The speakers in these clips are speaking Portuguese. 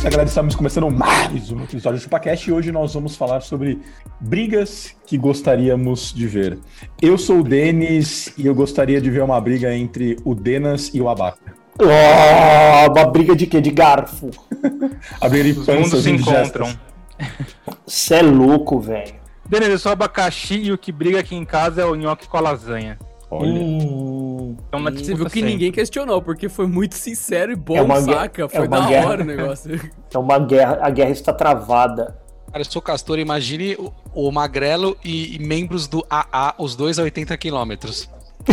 Isso, galera. Estamos começando mais um episódio do ChupaCast e hoje nós vamos falar sobre brigas que gostaríamos de ver. Eu sou o Denis e eu gostaria de ver uma briga entre o Denas e o Abaca. Oh, uma briga de quê? De garfo. A briga de Os mundos se encontram. Você é louco, velho. Denis, eu sou abacaxi e o que briga aqui em casa é o nhoque com a lasanha. Olha. Hum, Então na Você viu que sempre. ninguém questionou, porque foi muito sincero e bom, É uma saca? é Foi uma da guerra. hora o negócio. é uma guerra. A guerra está travada. Cara, eu sou castor, imagine o, o Magrelo e, e membros do AA, os dois a 80 quilômetros.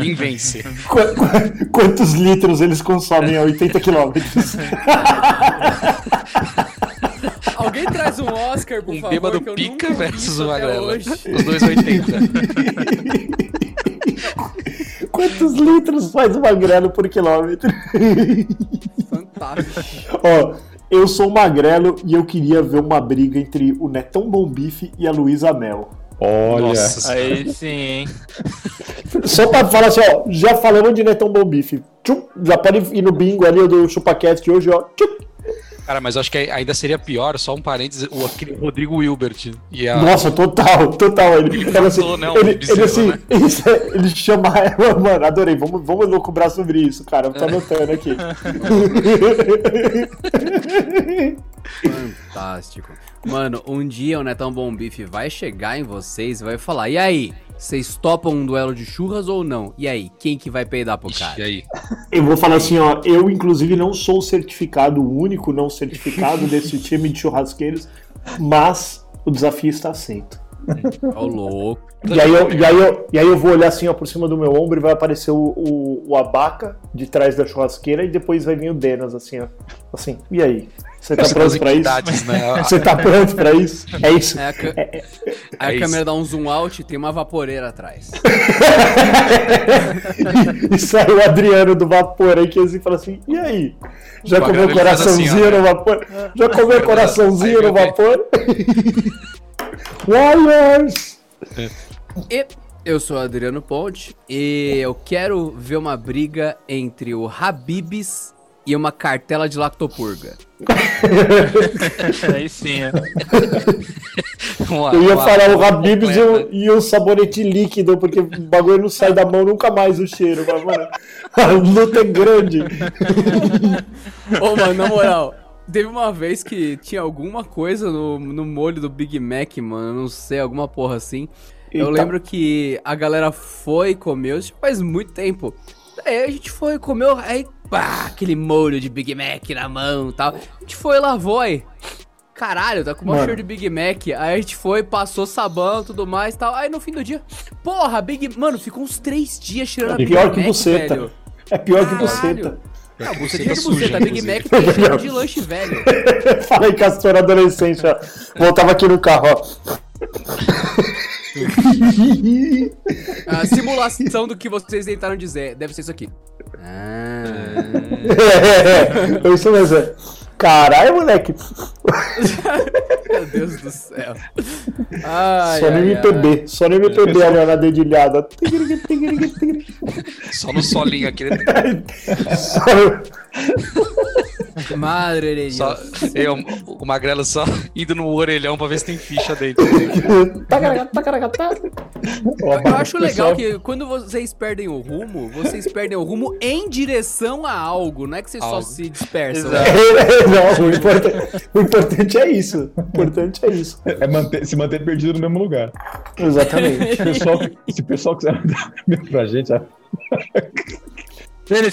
Quem vence? Qu- qu- quantos litros eles consomem a 80 quilômetros? Alguém traz um Oscar, por Um favor, bêbado que eu pica nunca vi versus o Magrelo. Os dois a 80. Quantos litros faz o magrelo por quilômetro? Fantástico. Ó, eu sou magrelo e eu queria ver uma briga entre o Netão Bom Bife e a Luísa Mel. Olha. Nossa, Aí sim, hein? Só pra falar assim, ó, já falamos de Netão Bom Bife. Tchum, já pode ir no bingo ali do ChupaCast hoje, ó. Tchum. Cara, mas eu acho que ainda seria pior, só um parênteses, o aquele Rodrigo Wilbert. E a... Nossa, total, total. Ele, Ele assim, né, um ele, ele, bezerro, assim, né? isso é- ele chama ela, mano, adorei. Vamos, vamos lucubrar sobre isso, cara. Tô anotando aqui. Fantástico. Mano, um dia o Netão Bom Bife vai chegar em vocês e vai falar: E aí, vocês topam um duelo de churras ou não? E aí, quem que vai peidar pro Ixi, cara? e aí? Eu vou falar assim, ó. Eu, inclusive, não sou o certificado, o único não certificado desse time de churrasqueiros, mas o desafio está aceito. Ô, louco. E aí, eu, e, aí eu, e aí eu vou olhar assim, ó, por cima do meu ombro e vai aparecer o, o, o abaca de trás da churrasqueira e depois vai vir o Denas, assim, ó. Assim, e aí? Você tá Essa pronto pra isso? né? Você tá pronto pra isso? É isso. Aí a, ca- aí a é isso. câmera dá um zoom out e tem uma vaporeira atrás. e sai o Adriano do vapor aí que assim fala assim, e aí? Já O comeu ele faz coraçãozinho assim, ó, no vapor? Já comeu coraçãozinho Aí no vapor? Warriors! E eu sou o Adriano Ponte e eu quero ver uma briga entre o Habibs e uma cartela de lactopurga. Aí sim, é. Uma- Eu ia uma- falar o Habibs e o, e o sabonete líquido, porque o bagulho não sai da mão nunca mais o cheiro. Mas, mano, a luta é grande. Ô, mano, na moral, teve uma vez que tinha alguma coisa no, no molho do Big Mac, mano, não sei, alguma porra assim. Eu Eita. lembro que a galera foi comer, isso faz muito tempo. Aí a gente foi, comeu, aí, pá, aquele molho de Big Mac na mão e tal. A gente foi, lavou aí. Caralho, tá com uma cheiro de Big Mac. Aí a gente foi, passou sabão e tudo mais e tal. Aí no fim do dia, porra, Big... Mano, ficou uns três dias cheirando a É Big pior que Mac, buceta. velho. É pior que Caralho. buceta. Não, Buceta de buceta, Big. Mac tem cheiro de lanche velho. Falei castor adolescente, ó. Voltava aqui no carro, ó. A simulação do que vocês tentaram dizer deve ser isso aqui. Ah. É, é isso mesmo. é. Caralho, moleque. Meu Deus do céu. Ai, só no ai, MPB. Só no MPB ali, ó, na dedilhada. Só no solinho aqui. né? Só-. Madre de Deus. Só, eu, o Magrelo só indo no orelhão pra ver se tem ficha dentro. Tá. Eu acho legal que quando vocês perdem o rumo, vocês perdem o rumo em direção a algo, não é que vocês só Algo. se dispersam. Exato. Não, o importante, o importante é isso. O importante é isso. É manter- se manter perdido no mesmo lugar. Exatamente. Se o pessoal, se o pessoal quiser mandar e-mail pra gente,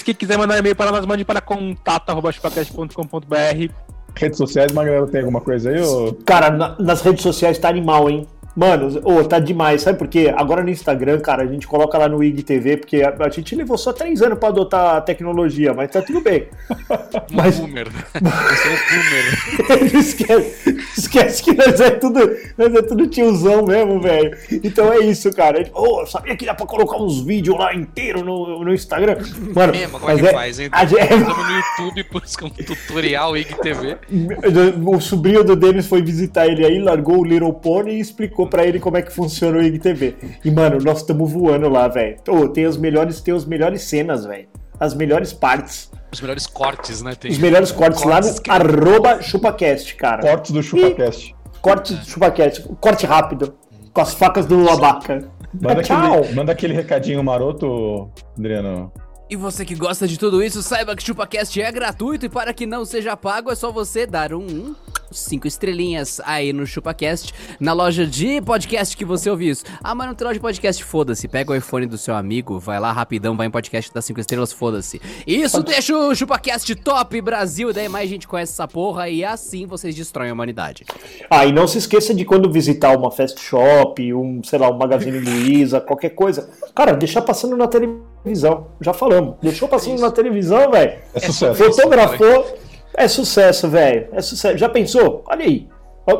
quem quiser mandar e-mail para nós, mande para contato.chupacast.com.br redes sociais, Magrelo, tem alguma coisa aí? Ou... Cara, na- nas redes sociais tá animal, hein? Mano, ô, tá demais, sabe por quê? Agora no Instagram, cara, a gente coloca lá no IGTV, porque a, a gente levou só três anos pra adotar a tecnologia, mas tá tudo bem. Mas- Boomer. Sou um boomer. esquece, esquece que nós é tudo, nós é tudo tiozão mesmo, velho. Então é isso, cara. Ô, eu sabia que dá pra colocar uns vídeos lá inteiro no, no Instagram. Mano, Mesmo, como é mas que faz, hein? a gente- Estamos no YouTube, busca um tutorial IGTV. O sobrinho do Denis foi visitar ele aí, largou o Little Pony e explicou pra ele como é que funciona o IGTV. E, mano, nós estamos voando lá, velho. Ô, tem as melhores, tem as melhores cenas, velho. As melhores partes. Os melhores cortes, né? Tem Os melhores cortes lá no que- arroba chupacast, cara. Cortes do ChupaCast. Corte do chupacast. Corte rápido. Com as facas do abaca. Manda Tchau. aquele, manda aquele recadinho maroto, Adriano. E você que gosta de tudo isso, saiba que o ChupaCast é gratuito e para que não seja pago é só você dar um cinco estrelinhas aí no ChupaCast, na loja de podcast que você ouviu isso. Ah, mas não tem loja de podcast, foda-se. Pega o iPhone do seu amigo, vai lá rapidão, vai em podcast das cinco estrelas, foda-se. Isso deixa o ChupaCast top Brasil, daí mais gente conhece essa porra e assim vocês destroem a humanidade. Ah, e não se esqueça de quando visitar uma fast shop, um, sei lá, um Magazine Luiza, qualquer coisa. Cara, deixar passando na televisão. Já falamos. Deixou passando na televisão, velho. É sucesso. Fotografou. É sucesso, velho. É sucesso. Já pensou? Olha aí.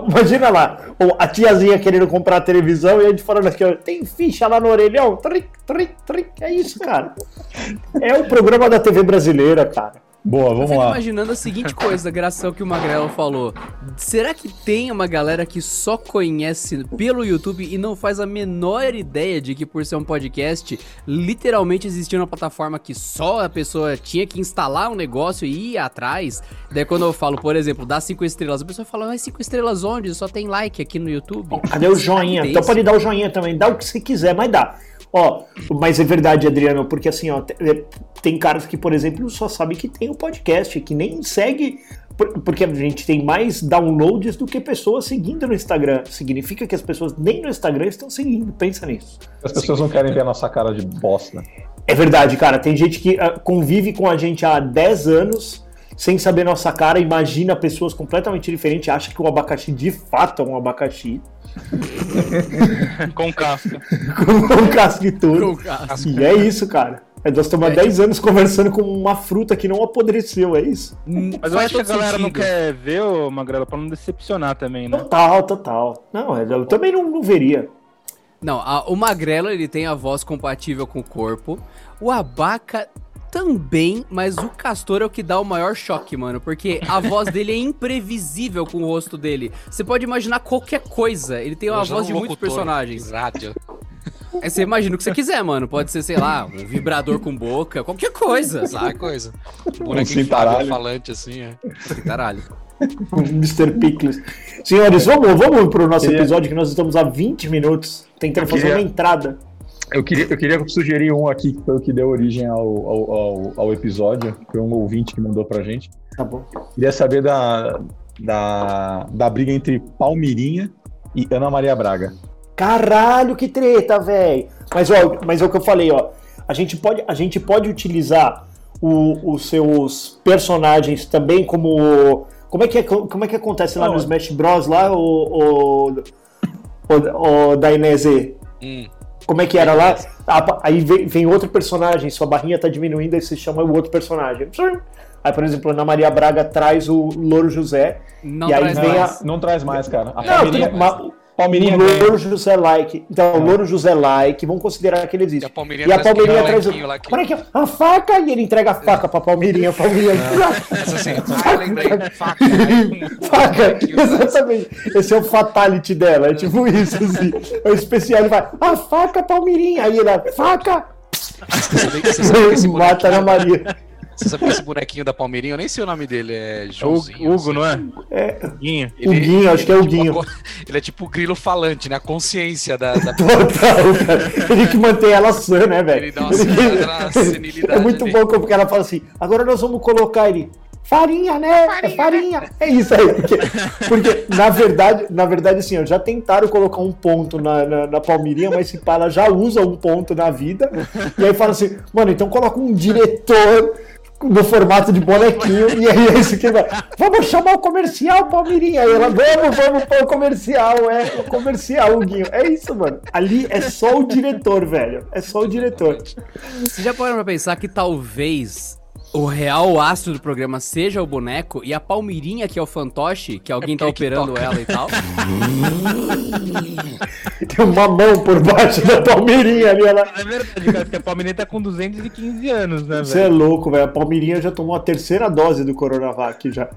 Imagina lá, a tiazinha querendo comprar a televisão e a gente falando aqui, tem ficha lá no orelhão. Tric, tric, tric. É isso, cara. É o programa da TV brasileira, cara. Boa, Eu vamos fico lá. imaginando a seguinte coisa, graças ao que o Magrelo falou. Será que tem uma galera que só conhece pelo YouTube e não faz a menor ideia de que por ser um podcast, literalmente existia uma plataforma que só a pessoa tinha que instalar um negócio e ir atrás? Daí quando eu falo, por exemplo, dá cinco estrelas, a pessoa fala, mas cinco estrelas onde? Só tem like aqui no YouTube. Cadê o joinha? Então pode dar o joinha também, dá o que você quiser, mas dá. Ó, mas é verdade, Adriano, porque assim, ó, é, tem caras que, por exemplo, só sabem que tem o podcast, que nem segue, por- porque a gente tem mais downloads do que pessoas seguindo no Instagram. Significa que as pessoas nem no Instagram estão seguindo, pensa nisso. As pessoas não querem ver a nossa cara de bosta. É verdade, cara, tem gente que ah, convive com a gente há 10 anos sem saber nossa cara, imagina pessoas completamente diferentes, acha que o abacaxi de fato é um abacaxi, Com casca. com casco e tudo. Com casco. E é isso, cara. É, Nós estamos há 10 anos conversando com uma fruta que não apodreceu, é isso? Mas eu acho que a galera não quer ver, ô Magrela, pra não decepcionar também, né? Total, total. Não, eu também não, não veria. Não, a- o Magrelo ele tem a voz compatível com o corpo. O Abaca também, mas o Castor é o que dá o maior choque, mano. Porque a voz dele é imprevisível com o rosto dele. Você pode imaginar qualquer coisa. Ele tem uma voz de um muitos locutor personagens. de Rádio. Aí você imagina o que você quiser, mano. Pode ser, sei lá, um vibrador com boca, qualquer coisa, Qualquer sabe? coisa. Um Um bonequinho cintaralho. falante assim, é. Caralho. Mr. Pickles. Senhores, vamos, vamos pro nosso episódio que nós estamos há 20 minutos tentando fazer uma entrada. Eu queria, eu queria sugerir um aqui, que foi o que deu origem ao, ao, ao, ao episódio, foi um ouvinte que mandou pra gente. Tá bom. Queria saber da, da, da briga entre Palmirinha e Ana Maria Braga. Caralho, que treta, velho. Mas, ó, mas é o que eu falei, ó. A gente pode, a gente pode utilizar o- os seus personagens também como. Como é que, é, como é que acontece lá Não, no Smash Bros. lá, o. o, o, o Dainese? Hum. Como é que era lá? Aí vem, vem outro personagem, sua barrinha tá diminuindo, aí você chama o outro personagem. Aí, por exemplo, Ana Maria Braga traz o Louro José. Não E aí traz vem mais. a- Não traz mais, cara. A Não, Palmirinha, tudo- mas- Palmirinha o ganha. Louro José Like. Então, o Louro José Like, vamos considerar que ele existe. E a Palmeirinha E a traz Palmeirinha traz o. molequinho lá que- Olha aqui, ó, a faca e ele entrega a faca pra Palmeirinha. A Palmeirinha. Essa assim, ah, eu lembrei. Faca. Um faca, exatamente. Esse é o fatality dela. É tipo isso, assim. É o especial. Ele vai, a faca, Palmeirinha. Aí ele, faca. Você sabe Mata na Maria. Você sabe que esse bonequinho da Palmeirinha, eu nem sei o nome dele, é É Joãozinho. Hugo, não é? É, Huguinho. O Guinho, acho que é o tipo Guinho. co- Ele é tipo o grilo falante, né? A consciência da, da Total, cara. Ele que mantém ela sã, né, velho? Ele dá uma senilidade É muito ali. bom porque ela fala assim: agora nós vamos colocar ele. Farinha, né? é farinha. É isso aí. Porque, porque, na verdade, na verdade, assim, ó, já tentaram colocar um ponto na, na, na Palmeirinha, mas se pá, ela já usa um ponto na vida. E aí fala assim, mano, então coloca um diretor no formato de bonequinho, e aí é isso que vai. Vamos chamar o comercial, Palmeirinha. Aí ela, vamos, vamos pôr o comercial, é, o comercial, Guinho. É isso, mano. Ali é só o diretor, velho. É só o diretor. Você já parou pra pensar que talvez o real astro do programa seja o boneco e a Palmeirinha, que é o fantoche, que alguém tá é que operando toca. ela e tal? Tem uma mão por baixo da Palmeirinha ali, ela. É verdade, cara, porque a Palmeirinha tá com 215 anos, né, Você é velho? louco, velho. A Palmeirinha já tomou a terceira dose do Coronavac já.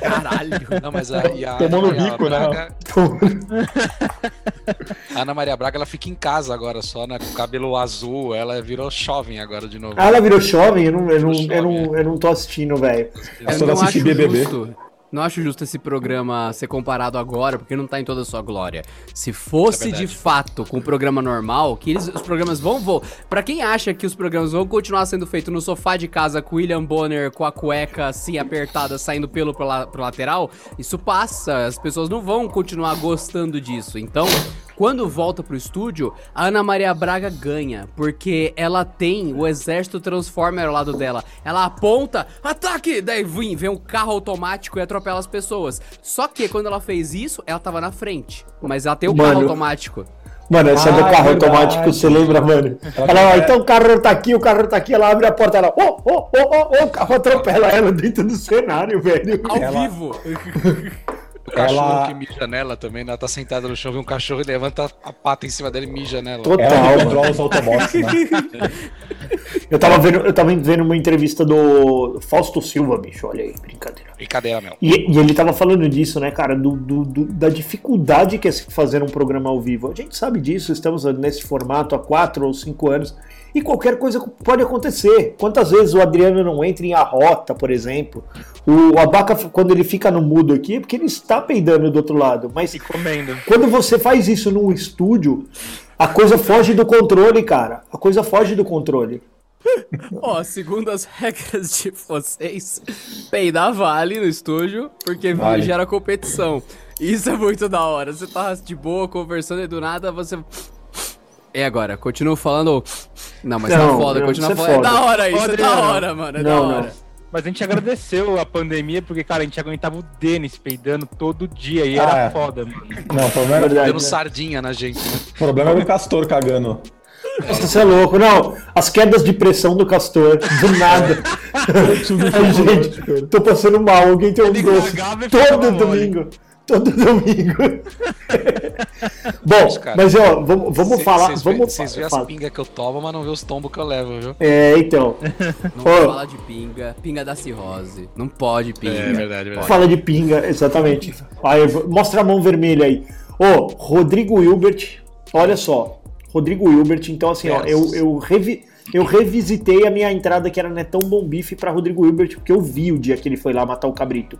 Caralho. Não, mas a, a Tomou no bico, né? Braga, a Ana Maria Braga, ela fica em casa agora só, né? Com o cabelo azul, ela virou jovem agora de novo. Ah, ela virou jovem? Eu não, eu não, eu não, jovem, eu não tô assistindo, velho. Eu Eu só não assisti acho BBB. justo. Não acho justo esse programa ser comparado agora, porque não tá em toda a sua glória. Se fosse É de fato com o programa normal, que eles- os programas vão vão. Pra quem acha que os programas vão continuar sendo feitos no sofá de casa com o William Bonner com a cueca assim apertada, saindo pelo pro, la- pro lateral, isso passa. As pessoas não vão continuar gostando disso. Então, quando volta pro estúdio, a Ana Maria Braga ganha, porque ela tem o exército Transformer ao lado dela. Ela aponta, ataque! Daí vem, vem um carro automático e atropela as pessoas. Só que quando ela fez isso, ela tava na frente. Mas ela tem o carro automático. Mano, essa Ah, do carro verdade. automático, você lembra, mano? Ela, ó, então o carro tá aqui, o carro tá aqui, ela abre a porta, ela, ô, ô, ô, ô, ô, o carro atropela ela dentro do cenário, velho. Ao Ela- vivo. O cachorro Ela- que mija nela também, né? Ela tá sentada no chão, vê um cachorro e levanta a pata em cima dela e mija nela. Total, Ela controla os autobots, né? Eu tava vendo, eu tava vendo uma entrevista do Fausto Silva, bicho, olha aí, brincadeira. Brincadeira, meu. E, e ele tava falando disso, né, cara, do, do- do- da dificuldade que é se fazer um programa ao vivo. A gente sabe disso, estamos nesse formato há quatro ou cinco anos. E qualquer coisa pode acontecer. Quantas vezes o Adriano não entra em arrota, por exemplo? O Abaca, quando ele fica no mudo aqui, é porque ele está peidando do outro lado. Mas E comendo. quando você faz isso num estúdio, a coisa foge do controle, cara. A coisa foge do controle. Ó, segundo as regras de vocês, peidar vale no estúdio, porque Vale. gera competição. Isso é muito da hora. Você tá de boa conversando e do nada você. É agora, continuo falando. Não, mas tá Não, foda, não, continua isso é falando. É foda. da hora isso, é da hora, mano. É Não, da não. hora. Mas a gente agradeceu a pandemia, porque, cara, a gente aguentava o Denis peidando todo dia e Ah, era é. foda, mano. Não, o problema, Verdade. Dando né? sardinha na gente. né? o problema era o Castor cagando. Nossa, você é louco. Não, as quedas de pressão do Castor, do nada. Ai, gente, tô passando mal. Alguém tem um doce. Todo mole. Todo domingo. Bom, cara. mas ó, vamos, vamos Cê- falar. Vocês vê, vamos vocês vê as fala. pingas que eu tomo, mas não vê os tombos que eu levo, viu? É, então. Não fala de pinga. Pinga da cirrose. Não pode pinga. É verdade, verdade. Fala de pinga, exatamente. Aí, mostra a mão vermelha aí. Ô, Rodrigo Hilbert, olha só. Rodrigo Hilbert, então assim, ó, eu, eu, revi- eu revisitei a minha entrada que era Netão Bom Bife pra Rodrigo Hilbert, porque eu vi o dia que ele foi lá matar o cabrito.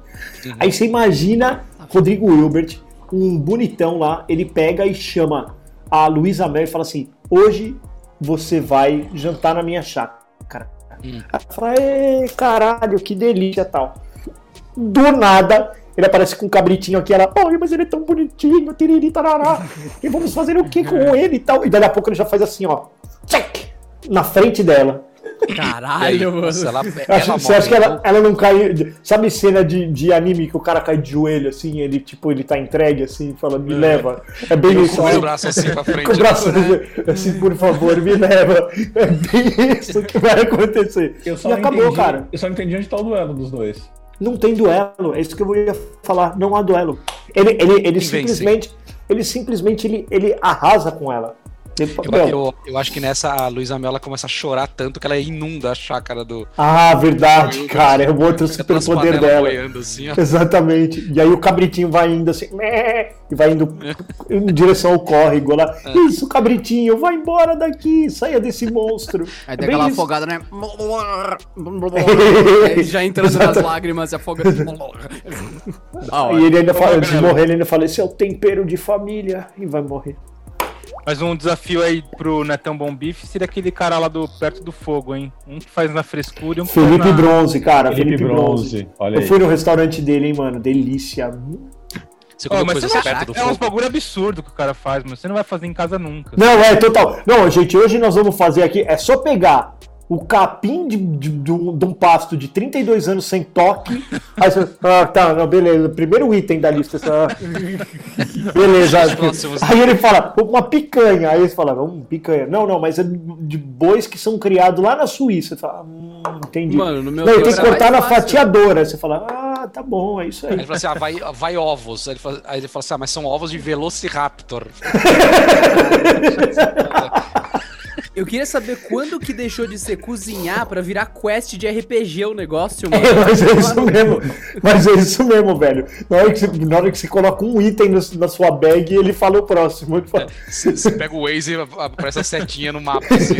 Aí você imagina Rodrigo Hilbert, um bonitão lá, ele pega e chama a Luísa Mel e fala assim: hoje você vai jantar na minha chácara. Hum. Ela fala, "Ê, caralho, que delícia tal. Do nada, ele aparece com um cabritinho aqui, ela, oi, mas ele é tão bonitinho, tiriri, tarará. E vamos fazer o que com ele e tal? E daí a pouco ele já faz assim, ó, check, na frente dela. E Caralho, mano. nossa, ela, Acho- você acha que ela, ela não cai. Sabe cena de, de anime que o cara cai de joelho assim, ele tipo, ele tá entregue assim, fala, me leva. É bem isso. Com os assim, braços assim pra frente. com o braço assim, por favor, me leva. É bem isso que vai acontecer. Eu e acabou, entendi, cara. Eu só não entendi onde tá o duelo dos dois. Não tem duelo, é isso que eu ia falar, não há duelo. Ele, ele, ele simplesmente, ele simplesmente ele, ele arrasa com ela. Eu, eu, eu acho que nessa a Luísa Mel ela começa a chorar tanto que ela inunda a chácara do. Ah, verdade, cara, é o outro superpoder dela. boiando assim. Exatamente. E aí o cabritinho vai indo assim, e vai indo em direção ao córrego lá. É. Isso, cabritinho, vai embora daqui, saia desse monstro. Aí É tem bem aquela isso. afogada, né? Aí já entrando nas lágrimas, afogando. E ele ainda fala, antes de morrer, ele ainda fala, esse é o tempero de família, e vai morrer. Mas um desafio aí pro Netão Bom Bife seria aquele cara lá do perto do fogo, hein? Um que faz na frescura e um que Felipe faz na... Bronze, cara, Felipe Felipe, Bronze. Bronze, olha Eu aí. fui no restaurante dele, hein, mano, delícia. Você comeu mas coisa você não perto do é uns fogo. bagulho absurdo que o cara faz, mas você não vai fazer em casa nunca. Não, é total. Não, gente, hoje nós vamos fazer aqui, é só pegar o capim de, de, de um, de um pasto de 32 anos sem toque. Aí você, ah, tá, não, beleza. Primeiro item da lista. Você, ah, beleza. Aí ele fala, uma picanha. Aí você fala, hum, picanha. Não, não, mas é de bois que são criados lá na Suíça. Você fala, hum, entendi. Mano, no meu não, ele tem que cortar na fácil. fatiadora. Aí você fala, ah, tá bom, é isso Aí aí. ele fala assim: ah, vai, vai ovos. Aí ele, fala, aí ele fala assim: ah, mas são ovos de Velociraptor. Eu queria saber quando que deixou de ser cozinhar pra virar quest de RPG o negócio, mano. É, mas é isso mesmo. Mas é isso mesmo, velho. Na hora que você, na hora que você coloca um item no- na sua bag, ele fala o próximo. Fala, Você você pega o Waze e aparece a setinha no mapa, assim.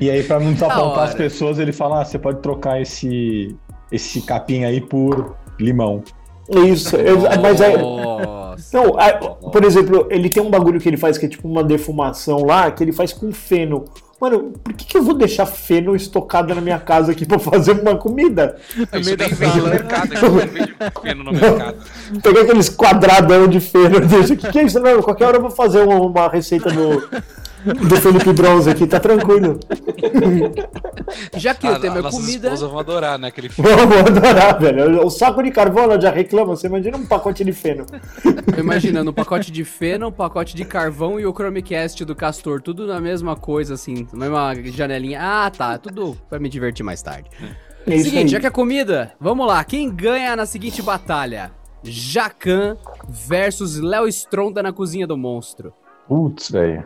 E aí, pra não desapontar as pessoas, ele fala: ah, você pode trocar esse, esse capim aí por limão. Isso, eu- mas é. Nossa. Não, a- por exemplo, ele tem um bagulho que ele faz que é tipo uma defumação lá, que ele faz com feno. Mano, por que, que eu vou deixar feno estocado na minha casa aqui pra fazer uma comida? Isso meio da nem vende no mercado, aqui não vende feno no mercado. Pegar aqueles quadradão de feno, deixa. O que, que é isso? Não, qualquer hora eu vou fazer uma, uma receita do, do Felipe Bronze aqui, tá tranquilo. Já que A, o tema a é comida. esposas vão adorar, né? Aquele feno. Vou, vou adorar, velho. O saco de carvão ela já reclama, você imagina um pacote de feno. Tô imaginando um pacote de feno, um pacote de carvão e o Chromecast do Castor, tudo na mesma coisa, assim, na mesma janelinha. Ah, tá, tudo pra me divertir mais tarde. É isso Seguinte, aí. já que é comida, vamos lá. Quem ganha na seguinte batalha? Jacan versus Léo Stronda na cozinha do monstro. Putz, velho.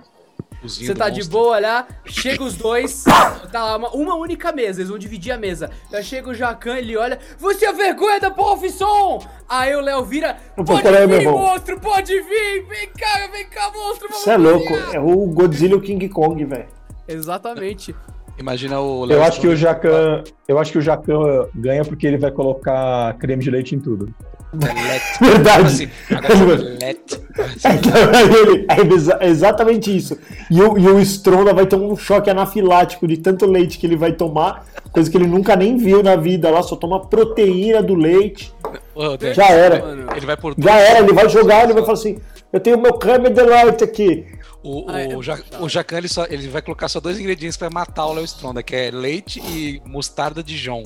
Cozinha Você tá de monstro. boa lá, chega os dois, tá lá, uma, uma única mesa, eles vão dividir a mesa. Aí chega o Jacan, ele olha, você é vergonha da profissão! Aí o Léo vira, pode meu vir, irmão." monstro, pode vir, vem cá, vem cá, monstro, vamos Você é louco, cozinhar." é o Godzilla e o King Kong, velho. Exatamente. Imagina o Eu acho que o Jacan. Eu acho que o Jacan ganha porque ele vai colocar creme de leite em tudo. Let. Verdade. Assim, agora let. Então, ele- é exa- é exatamente isso. E o, e o Stronda vai ter um choque anafilático de tanto leite que ele vai tomar, coisa que ele nunca nem viu na vida lá, só toma proteína do leite. Dan, Já era. Mano, Ele vai por Já era, ele vai jogar, ele vai falar assim: Eu tenho meu creme de leite aqui. O, Ah, é- o, Ja- o Jacan ele, só, ele vai colocar só dois ingredientes pra matar o Léo Stronda, que é leite e mostarda de João.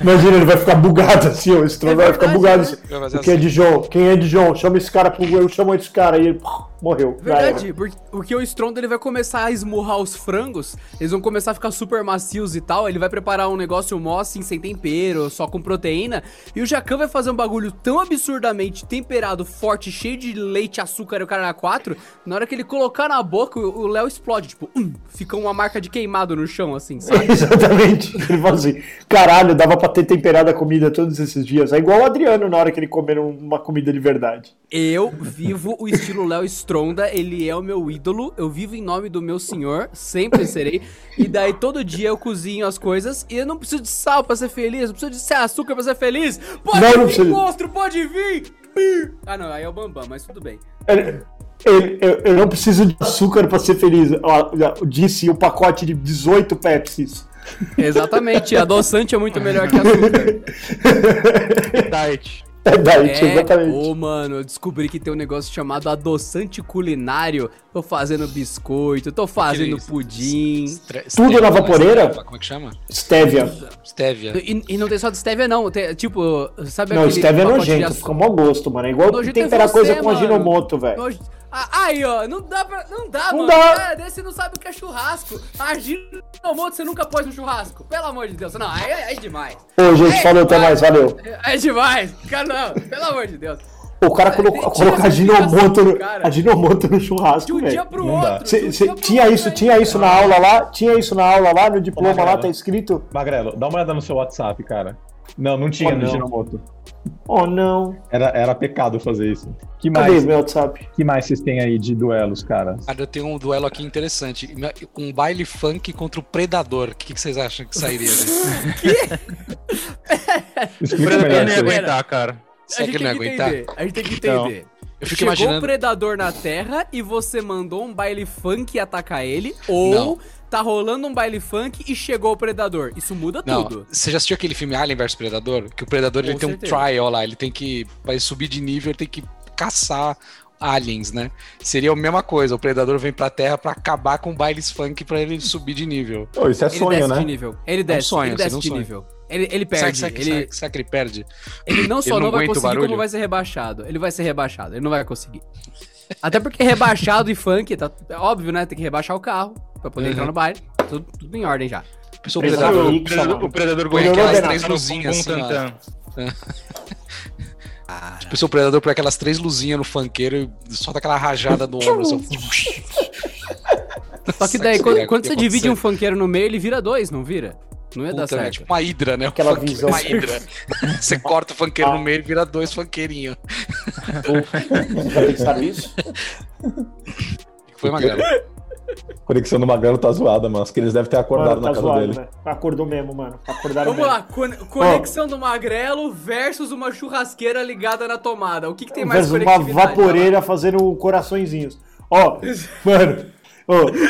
Imagina, ele vai ficar bugado assim, o Stronda É vai ficar bugado né? assim. Vai fazer O que é assim. de João? Quem é de João? Chama esse cara pro. Eu chamo esse cara. E ele morreu. Verdade, porque, porque o Stronda ele vai começar a esmurrar os frangos, eles vão começar a ficar super macios e tal, ele vai preparar um negócio mó assim, sem tempero, só com proteína, e o Jacan vai fazer um bagulho tão absurdamente temperado, forte, cheio de leite, açúcar e o cara na quatro, na hora que ele colocar na boca, o Léo explode, tipo, hum, fica uma marca de queimado no chão, assim, sabe? Exatamente. Ele fala assim: caralho, dava pra ter temperado a comida todos esses dias. É igual o Adriano na hora que ele comer uma comida de verdade. Eu vivo o estilo Léo Stronda, ele é o meu ídolo, eu vivo em nome do meu senhor, sempre serei. E daí todo dia eu cozinho as coisas e eu não preciso de sal pra ser feliz, não preciso de açúcar pra ser feliz. Pode Não, não vir, precisa. monstro, pode vir! Ah não, aí é o Bambam, mas tudo bem. Ele- ele- eu, eu não preciso de açúcar pra ser feliz. Disse o pacote de 18 Pepsis. Exatamente, adoçante é muito melhor que açúcar. Diet. É diet, É, exatamente. ô mano, eu descobri que tem um negócio chamado adoçante culinário. Tô fazendo biscoito, tô fazendo Aquele- pudim. Tudo na stevia, vaporeira? Como é que chama? Stevia. Stevia. E, e não tem só de stevia, não. Tem, tipo, sabe Não, aquele stevia é nojento, fica mau gosto, mano. É igual Nojento é você, coisa com mano. aginomoto, velho. Ah, aí, ó, não dá pra. Não dá, Não mano. dá. Cara, desse não sabe o que é churrasco. Aginomoto você nunca pôs no churrasco. Pelo amor de Deus. Não, aí é, é demais. Ô, gente, É, falou até mais, valeu. É, é demais. Cara, não. Pelo amor de Deus. O cara colocou, aginomoto explicação no, do cara. aginomoto no De churrasco, um dia velho. pro Não dá. outro. Cê- de um cê- dia tinha isso, aí. tinha isso na aula lá, tinha isso na aula lá, no diploma lá, Magrelo. tá escrito. Magrelo, dá uma olhada no seu WhatsApp, cara. Não, não tinha Oh, no não. Ginomoto. Oh, não. Era, era pecado fazer isso. Que Cadê mais, meu WhatsApp? que mais vocês têm aí de duelos, cara? Cara, eu tenho um duelo aqui interessante. Um baile funk contra o Predador. O que, que vocês acham que sairia disso? Explica Predador nem ia aguentar, cara. A Será gente que ele não tem ia que aguentar? entender. A gente tem que Então, entender. Eu fico Chegou imaginando. o predador na Terra e você mandou um baile funk atacar ele, ou Não. Tá rolando um baile funk e chegou o predador. Isso muda Não, tudo. você já assistiu aquele filme Alien vs Predador? Que o Predador ele tem um trial lá, ele tem que. Pra ele subir de nível, ele tem que caçar aliens, né? Seria a mesma coisa. O predador vem pra Terra pra acabar com bailes funk pra ele subir de nível. Ô, isso é Ele sonho, desce de né? nível. Ele desce, sonho, ele desce um de sonho. nível. Ele, ele perde. será, que- ele, será que- será que ele perde? ele não só ele não, não vai o conseguir, como barulho? vai ser rebaixado. Ele vai ser rebaixado. Ele não vai conseguir. Até porque rebaixado e funk, tá é óbvio, né? Tem que rebaixar o carro pra poder Uhum. entrar no baile. Tudo, tudo em ordem já. O Predador. predador. O predador, o predador Põe aquelas três luzinhas assim, ó. tantã. Pensou o predador por aquelas três luzinhas no funkeiro e solta aquela rajada no ombro. Só... Só que daí, quando, cara, quando você divide um funkeiro no meio, ele vira dois, não vira? Não ia dar Puta, né? certo. Tipo uma hidra, né? Aquela Funk- visão. Uma hidra. Você corta o funkeiro Ah. no meio e vira dois funkeirinhos. Já pensaram isso? Foi uma grana. Conexão do Magrelo tá zoada, mano. Acho que eles devem ter acordado Mano, tá na casa zoado, dele. velho. Acordou mesmo, mano. Acordaram Vamos mesmo. lá, con- conexão do Magrelo versus uma churrasqueira ligada na tomada. O que, que tem mais Versus uma vaporeira fazendo coraçõezinhos. Ó, mano.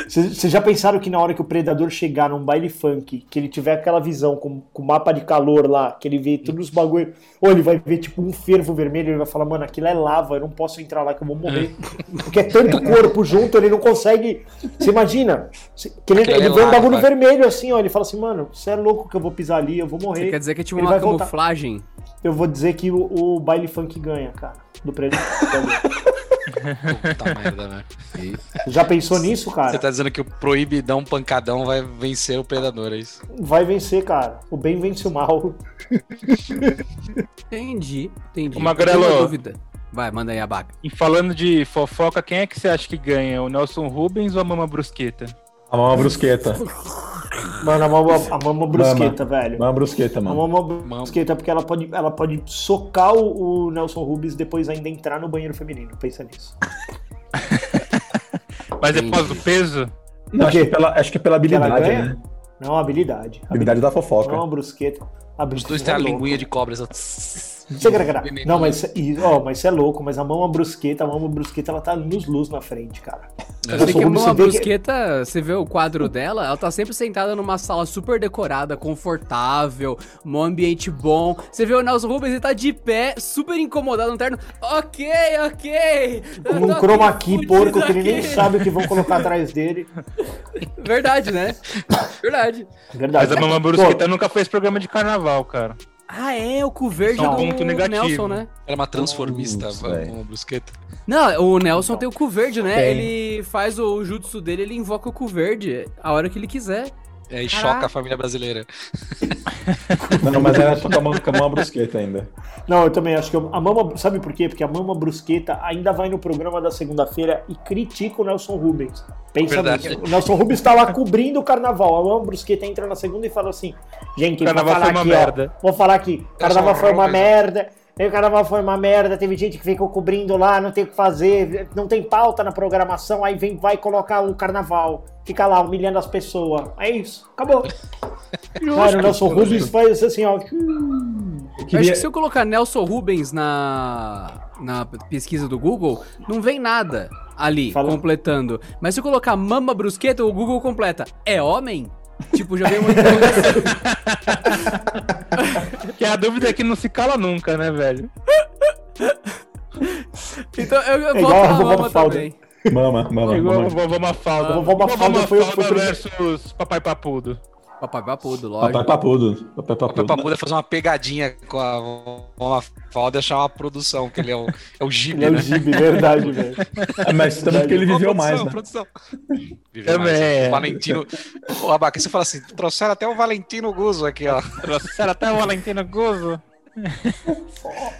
Vocês já pensaram que na hora que o predador chegar num baile funk, que ele tiver aquela visão com, com mapa de calor lá, que ele vê todos os bagulho, ou ele vai ver tipo um fervo vermelho, ele vai falar, mano, aquilo é lava, eu não posso entrar lá que eu vou morrer. Porque é tanto corpo junto, ele não consegue. Você imagina? Que ele, Aquilo ele é vê um bagulho vermelho assim, ó. Ele fala assim, mano, você é louco que eu vou pisar ali, eu vou morrer. Você quer dizer que é tipo Ele uma vai voltar. camuflagem? Eu vou dizer que o, o baile funk ganha, cara, do predador. Puta merda, velho. Já pensou nisso, Você cara? tá dizendo que o proibidão pancadão vai vencer o predador, é isso? Vai vencer, cara. O bem vence o mal. Entendi, entendi. Uma dúvida. Vai, manda aí a baca. E falando de fofoca, quem é que você acha que ganha? O Nelson Rubens ou a Mama Brusqueta? A mama brusqueta. Mano, a mama, a mama brusqueta, velho. Mama brusqueta, A mano. mama brusqueta, porque ela pode, ela pode socar o, o Nelson Rubens depois ainda entrar no banheiro feminino. Pensa nisso. Mas é por causa do peso? Não, acho, que pela, acho que é pela habilidade, né? Não, habilidade. Habilidade da fofoca. Não, a brusqueta. A Os brusqueta dois têm a é linguinha de cobra. Você Não, mas, e- ó, mas isso é louco, mas a mama brusqueta, a mama brusqueta, ela tá nos luz na frente, cara. Você Nelson vê que a você vê que- Brusqueta, você vê o quadro dela, ela tá sempre sentada numa sala super decorada, confortável, um ambiente bom. Você vê o Nelson Rubens, ele tá de pé, super incomodado no terno. Ok, ok. Com um aqui chroma key porco que ele nem aqui. sabe o que vão colocar atrás dele. Verdade, né? Verdade. Verdade. Mas a Mama Pô, Brusqueta nunca fez programa de carnaval, cara. Ah, é, o cu verde Só do ponto negativo. Nelson, né? Era uma transformista, velho. uma brusqueta. Não, o Nelson tem o cu verde, né? Tem. Ele faz o jutsu dele, ele invoca o cu verde a hora que ele quiser. É, e Caraca. choca a família brasileira. Não, mas era com a mama, com a mama brusqueta ainda. Não, eu também acho que eu- a mama. Sabe por quê? Porque a mama brusqueta ainda vai no programa da segunda-feira e critica o Nelson Rubens. Pensa Verdade. nisso. O Nelson Rubens tá lá cobrindo o carnaval. A mama brusqueta entra na segunda e fala assim: gente, O vou carnaval falar foi uma aqui, merda. ó. Vou falar aqui. Carnaval foi uma Rubens, merda. O carnaval foi uma merda, teve gente que ficou cobrindo lá, não tem o que fazer, não tem pauta na programação, aí vem, vai colocar o carnaval, fica lá humilhando as pessoas. É isso, acabou. Cara, o Nelson Rubens faz assim, ó. Eu Eu acho queria... que se eu colocar Nelson Rubens na, na pesquisa do Google, não vem nada ali Fala. completando. Mas se eu colocar Mama Brusqueta, o Google completa. É homem? Tipo, uma interrogação. Que a dúvida é que não se cala nunca, né, velho? Então eu, eu É vou igual a falar vovó Mama Mafalda. também. Mama, mama, Igual mama. a vovó Mafalda. A vovó Mafalda foi- versus Papai Papudo. Papai Papudo, Papai lógico. papudo. Papai O Pepa papudo. Buda fazer uma pegadinha com a uma falda e achar uma produção, que ele é o, é o Gibi, Ele é o né? Gibi, verdade, velho. Ah, Mas também porque ele viveu mais, né? produção. Viveu Também. mais. né? O Valentino. Ô, Abaca, você fala assim, trouxeram até o Valentino Guzzo aqui, ó. Trouxeram até o Valentino Guzzo.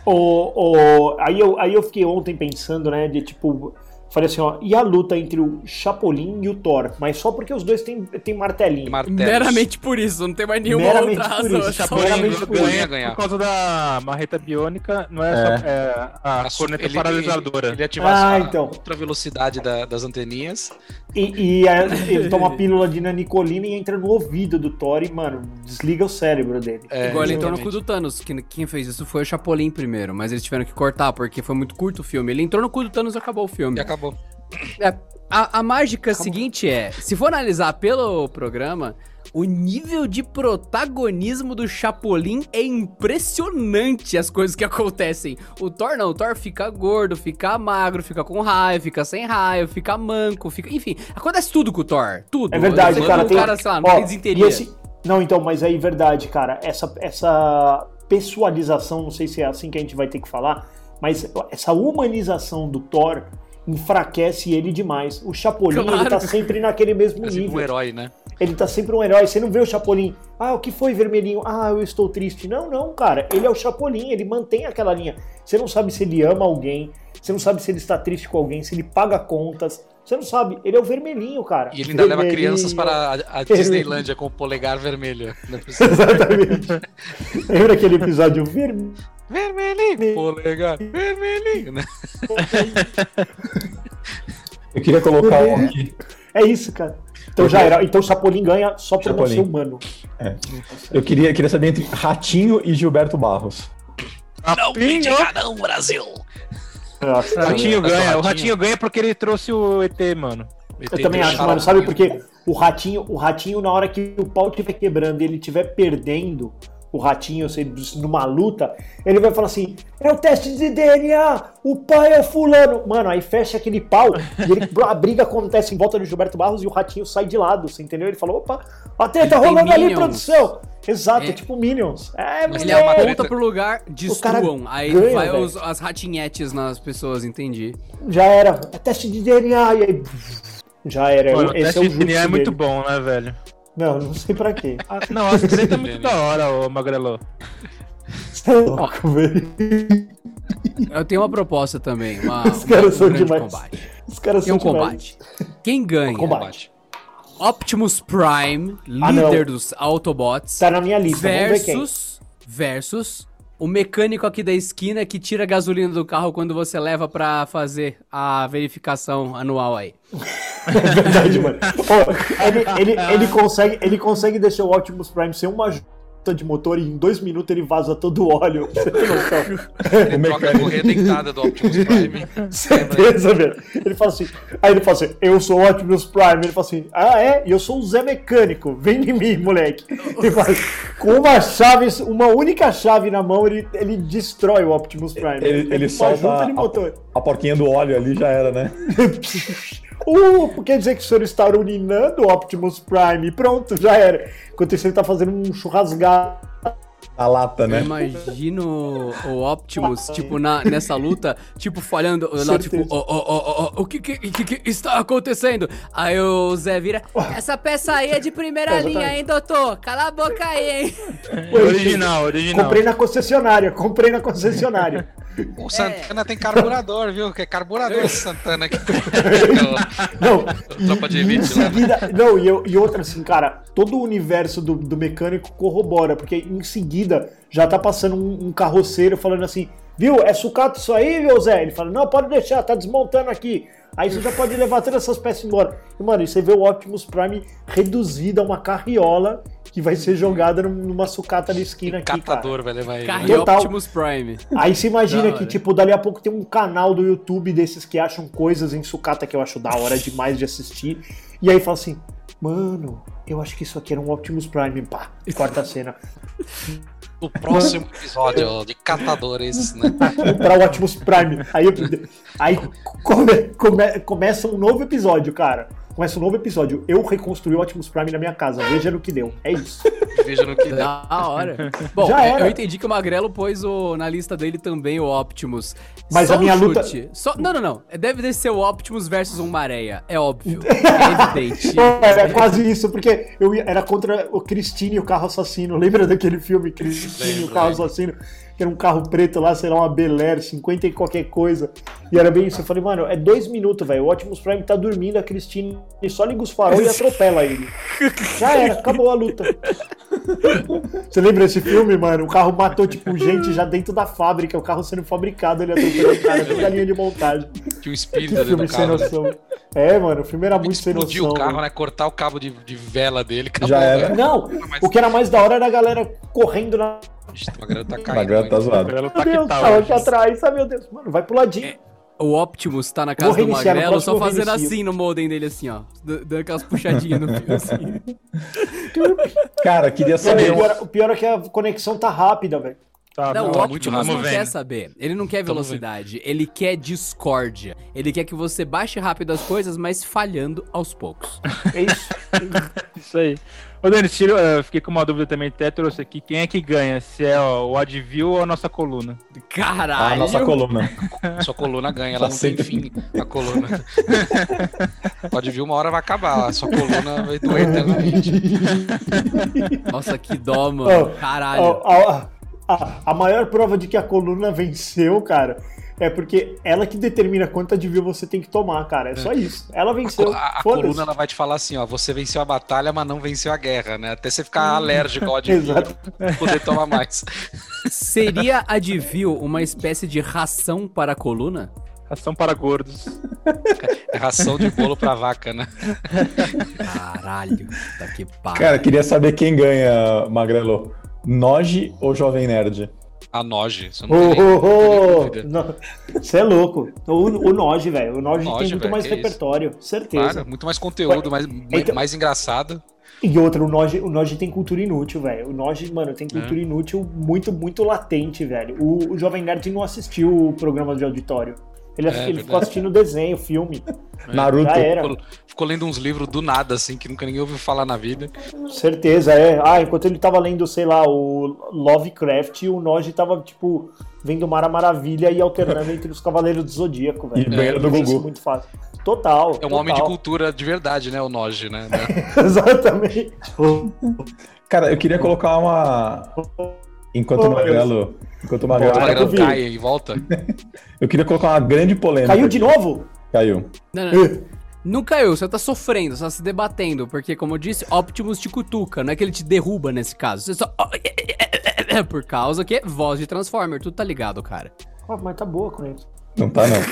O, o, aí, eu, aí eu fiquei ontem pensando, né, de tipo. Falei assim, ó, e a luta entre o Chapolin e o Thor? Mas só porque os dois têm, têm martelinho. Martelos. Meramente por isso, não tem mais nenhuma Meramente outra por razão. isso, é Chapolin isso. meramente Ganha, por isso. ganha ganhar. por causa da marreta biônica, não é, É. só é, a, A corneta ele- paralisadora. Ele, ele ativa Ah, a então. ultra velocidade da- das anteninhas. E, e aí ele toma a pílula de nanicolina e entra no ouvido do Thor e, mano, desliga o cérebro dele. É, Igual ele entrou no cu do Thanos. que- Quem fez isso foi o Chapolin primeiro, mas eles tiveram que cortar porque foi muito curto o filme. Ele entrou no cu do Thanos e acabou o filme. E acabou. É, a, a mágica seguinte é, se for analisar pelo programa, o nível de protagonismo do Chapolin é impressionante as coisas que acontecem. O Thor não, o Thor fica gordo, fica magro, fica com raiva, fica sem raiva, fica manco, fica. Enfim, acontece tudo com o Thor. Tudo. É verdade, Você cara. o Tem, cara, sei lá, não ó, tem desinteria. esse- Não, então, mas aí, verdade, cara. Essa, essa pessoalização, não sei se é assim que a gente vai ter que falar, mas essa humanização do Thor enfraquece ele demais. O Chapolin, ele Claro. tá sempre naquele mesmo É tipo nível. um herói, né? Ele tá sempre um herói. Você não vê o Chapolin, ah, o que foi, vermelhinho? Ah, eu estou triste. Não, não, cara. Ele é o Chapolin, ele mantém aquela linha. Você não sabe se ele ama alguém, você não sabe se ele está triste com alguém, se ele paga contas. Você não sabe. Ele é o vermelhinho, cara. E ele ainda leva Vermelhinho. crianças para a, a Disneylândia com o polegar vermelho. Não é. Exatamente. Lembra aquele episódio vermelho? Vermelhinho! Polegar vermelhinho, né? Eu queria colocar um aqui. É isso, cara. Então já era. Então o Chapolin ganha só por não Chapolin. ser humano. Eu queria, queria saber entre Ratinho e Gilberto Barros. Não diga não, Brasil! Nossa, O Ratinho ganha. O Ratinho- Ratinho ganha porque ele trouxe o ET, mano. Eu também acho, mano. Sabe por quê? O ratinho, o ratinho, na hora que o pau estiver quebrando e ele estiver perdendo, o ratinho, ele- numa luta, ele vai falar assim: é o teste de DNA, o pai é fulano. Mano, aí fecha aquele pau e ele- a briga acontece em volta do Gilberto Barros e o ratinho sai de lado, você entendeu? Ele falou: opa, a treta Ele tem rolando ali, produção. Exato, É. tipo Minions. É, Mas Ele é uma aponta pro lugar, destruam. Aí ganha, vai os- as ratinhetes nas pessoas, entendi. Já era. É teste de DNA. E aí. Já era. Mano, o Esse teste é o de DNA é muito dele. bom, né, velho? Não, não sei pra quê. Ah, não, a treta é muito da hora, ô Magrelo. Você é louco, velho. Eu tenho uma proposta também. Uma, Os caras um são grande demais. combate. Os caras Tem um são demais. combate. Quem ganha? Combate. Optimus Prime, Ah, líder dos Autobots, Tá na minha lista. Vamos ver quem. versus, versus o mecânico aqui da esquina que tira a gasolina do carro quando você leva pra fazer a verificação anual aí. É verdade, mano. Ó, ele, ele, ele, consegue, ele consegue deixar o Optimus Prime ser uma junta de motor e em dois minutos ele vaza todo o óleo. Você tem noção? Ele troca a correia dentada do Optimus Prime. Certeza, velho. Ele fala assim. Aí ele fala assim: Eu sou o Optimus Prime. Ele fala assim: Ah, é? E eu sou o Zé Mecânico. Vem de mim, moleque. Ele fala, com uma chave, uma única chave na mão, ele, ele destrói o Optimus Prime. Ele, ele uma junta solta de motor. a, a porquinha do óleo ali, já era, né? Uh, quer dizer que o senhor está urinando Optimus Prime? Pronto, já era. Enquanto isso, ele tá fazendo um churrasgado. A lata, Eu né? imagino o Optimus, tipo, na, nessa luta, tipo, falhando, lá, tipo, Certeza. "Ó, ó, ó, ó, o que que, que que está acontecendo? Aí o Zé vira, essa peça aí é de primeira Exatamente. linha, hein, doutor? Cala a boca aí, hein? Original, original. Comprei na concessionária, comprei na concessionária. O Santana tem carburador, viu? Que é carburador esse Santana aqui. Não, Tropa de em elite lá. seguida. Não, e, eu- e outra assim, cara, todo o universo do, do mecânico corrobora, porque em seguida já tá passando um, um carroceiro falando assim: viu, é sucata isso aí, meu Zé? Ele fala: não, pode deixar, tá desmontando aqui. Aí você já pode levar todas essas peças embora. E, mano, e você vê o Optimus Prime reduzido a uma carriola que vai ser jogada num- numa sucata na esquina aqui, cara. Catador vai levar ele. Carre Total. Optimus Prime. Aí você imagina Da que, tipo, dali a pouco tem um canal do YouTube desses que acham coisas em sucata que eu acho da hora demais de assistir. E aí fala assim, mano, eu acho que isso aqui era um Optimus Prime. Pá, corta a cena. O próximo episódio de catadores, né? Comprar o Optimus Prime. Aí, aí come- come- começa um novo episódio, cara. Começa um novo episódio. Eu reconstruí o Optimus Prime na minha casa. Veja no que deu. É isso. Veja no que dá. Da hora. Bom, Já é, era. eu entendi que o Magrelo pôs o, na lista dele também o Optimus. Mas Só a minha um luta- chute. Só, não, não, não. Deve ser o Optimus versus um Maréia. É óbvio. É evidente. Era quase isso, porque eu ia- era contra o Christine e o carro assassino. Lembra daquele filme Christine e o carro assassino? Que era um carro preto lá, sei lá, uma Bel Air, 50 e qualquer coisa. E era bem isso. Eu falei, mano, é dois minutos, velho. O Optimus Prime tá dormindo, a Christine só liga os farol e atropela ele. Já era, acabou a luta. Você lembra desse filme, mano? O carro matou, tipo, gente já dentro da fábrica, o carro sendo fabricado, ele atropelou o cara toda a linha de montagem. Tinha um espírito Que filme no sem carro. Né? noção. É, mano, o filme era muito sem noção. o carro, velho. né? Cortar o cabo de, de vela dele. Acabou, Já era. né? Não, o que era mais da hora era a galera correndo na. O Magrelo tá A caindo. grana tá zoado. Meu tá Deus, que tal, tava hoje. atrás, sabe, meu Deus. Mano, vai pro ladinho. o Optimus tá na casa do Magrelo, só fazendo assim no modem dele, assim, ó. Dando aquelas puxadinhas no fio, assim. Cara, queria Não, saber. o, pior, o pior é que a conexão tá rápida, velho. Tá, Não, o tá Optimus não quer saber. Ele não quer Tamo velocidade. Ele quer discórdia. Ele quer que você baixe rápido as coisas, mas falhando aos poucos. É isso. Isso aí. Ô, Denis, tira, eu fiquei com uma dúvida também, até trouxe aqui. Quem é que ganha? Se é ó, o Advil ou a nossa coluna? Caralho! A nossa coluna. Sua coluna ganha, ela Tá não tem fim, a coluna. Pode vir, uma hora vai acabar, a sua coluna vai doer eternamente. Nossa, que dó, mano. Ó, Caralho. ó, a, a- a maior prova de que a coluna venceu, cara, é porque ela que determina quanta de view você tem que tomar, cara. É só isso. Ela venceu. A, a coluna ela vai te falar assim, ó, você venceu a batalha, mas não venceu a guerra, né? Até você ficar alérgico ao advil, poder tomar mais. Seria a Advil uma espécie de ração para a coluna? Ração para gordos. É ração de bolo pra vaca, né? Caralho, tá que pariu. Cara, queria saber quem ganha, Magrelo. Noge ou Jovem Nerd? A isso Ô, não tem ô, dúvida. não, Você é louco. O, o Noge, velho. O Noge tem Noge, muito velho, mais que isso. repertório. Certeza. Claro, muito mais conteúdo, mais, Então- mais engraçado. E outra, o Noge, o Noge tem cultura inútil, velho. O Noge, mano, É. tem cultura inútil muito, muito latente, velho. O, o Jovem Nerd não assistiu o programa de auditório. Ele, É, ele ficou assistindo desenho, filme. Naruto. Já era. Ficou, ficou lendo uns livros do nada, assim, que nunca ninguém ouviu falar na vida. Certeza, é. Ah, enquanto ele tava lendo, sei lá, o Lovecraft, o Noge tava, tipo, vendo Mara Maravilha e alternando entre os Cavaleiros do Zodíaco, E velho. ganhando do Isso é Gugu. muito fácil. Total. É um homem de total. cultura de verdade, né? O Noje, né? Exatamente. Cara, eu queria colocar uma. Enquanto o Ô, Magrelo. Enquanto o O Magrelo. Cara, Magrelo eu vi. cai e volta. Eu queria colocar uma grande polêmica. Caiu de novo? Caiu. Não, não, não caiu, você tá sofrendo, você tá se debatendo, porque, como eu disse, Optimus te cutuca, não é que ele te derruba nesse caso. Você só. Por causa que é voz de Transformer, tu tá ligado, cara. Ah, mas tá boa com isso. Não tá, não.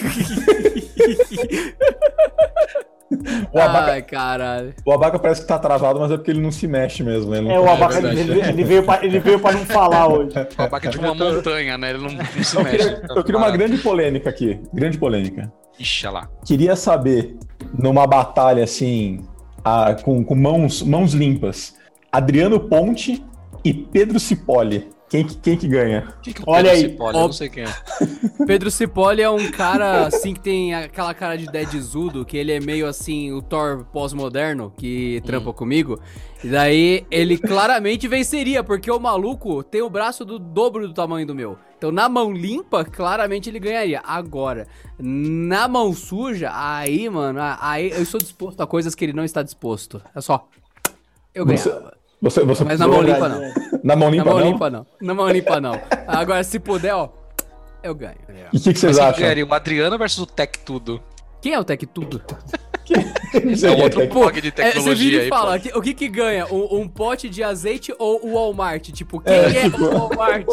o, abaca, Ai, caralho. o abaca parece que tá travado, mas é porque ele não se mexe mesmo. Né? Ele não É, o consegue- Abaca, verdade. ele, ele veio pra, ele veio pra não falar hoje. O abaca é tipo uma montanha, né? Ele não, não se Eu mexe. queria, eu queria uma grande polêmica aqui. Grande polêmica. Ixi, lá. Queria saber, numa batalha assim, a- com, com mãos, mãos limpas, Adriano Ponte e Pedro Cipolli. Quem, que- quem que ganha? Que o Olha Pedro aí. Cipolli? Eu não sei quem é. Pedro Cipolli é um cara, assim, que tem aquela cara de deadzudo, que ele é meio assim, o Thor pós-moderno, que trampa comigo. E daí ele claramente venceria, porque o maluco tem o braço do dobro do tamanho do meu. Então na mão limpa, claramente ele ganharia. Agora, na mão suja, aí, mano, aí eu estou disposto a coisas que ele não está disposto. É só. Eu ganhava. Você, você Mas na mão limpa não. Na mão Na limpa, mão não? limpa não. Na mão limpa não. Agora, se puder, ó, eu ganho. E o que, que vocês Mas acham? ganharia? O Adriano versus o Tech Tudo. Quem é o Tech Tudo? É um outro blog de É, você tecnologia vira e aí, fala, o que que ganha? Um, um pote de azeite ou o Walmart? Tipo, quem É, é, o Walmart?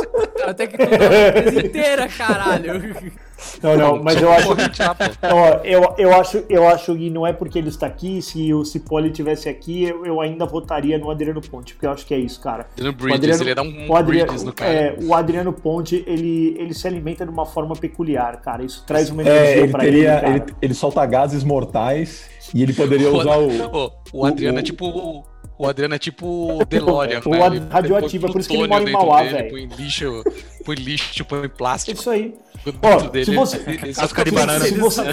Até que tudo é empresa inteira, caralho. Não, não, mas eu acho. Ó, eu, eu, acho, eu acho que não é porque ele está aqui, se o Cipolli tivesse aqui, eu, eu ainda votaria no Adriano Ponte, porque eu acho que é isso, cara. Adriano O Bridges, Adriano- ele ia dar um o Adriano, Bridges no cara. é, o Adriano Ponte, ele, ele se alimenta de uma forma peculiar, cara. Isso traz uma É, energia ele pra teria. ele. Ele, ele solta gases mortais e ele poderia usar o. Ô, o Adriano o- é tipo. O- Adriano é tipo o DeLorean, O velho. ad- Ele radioativo, é por isso que ele mora em Mauá, velho. Põe lixo, põe lixo, põe plástico Isso aí. Ó, dele. se você- Se- se você-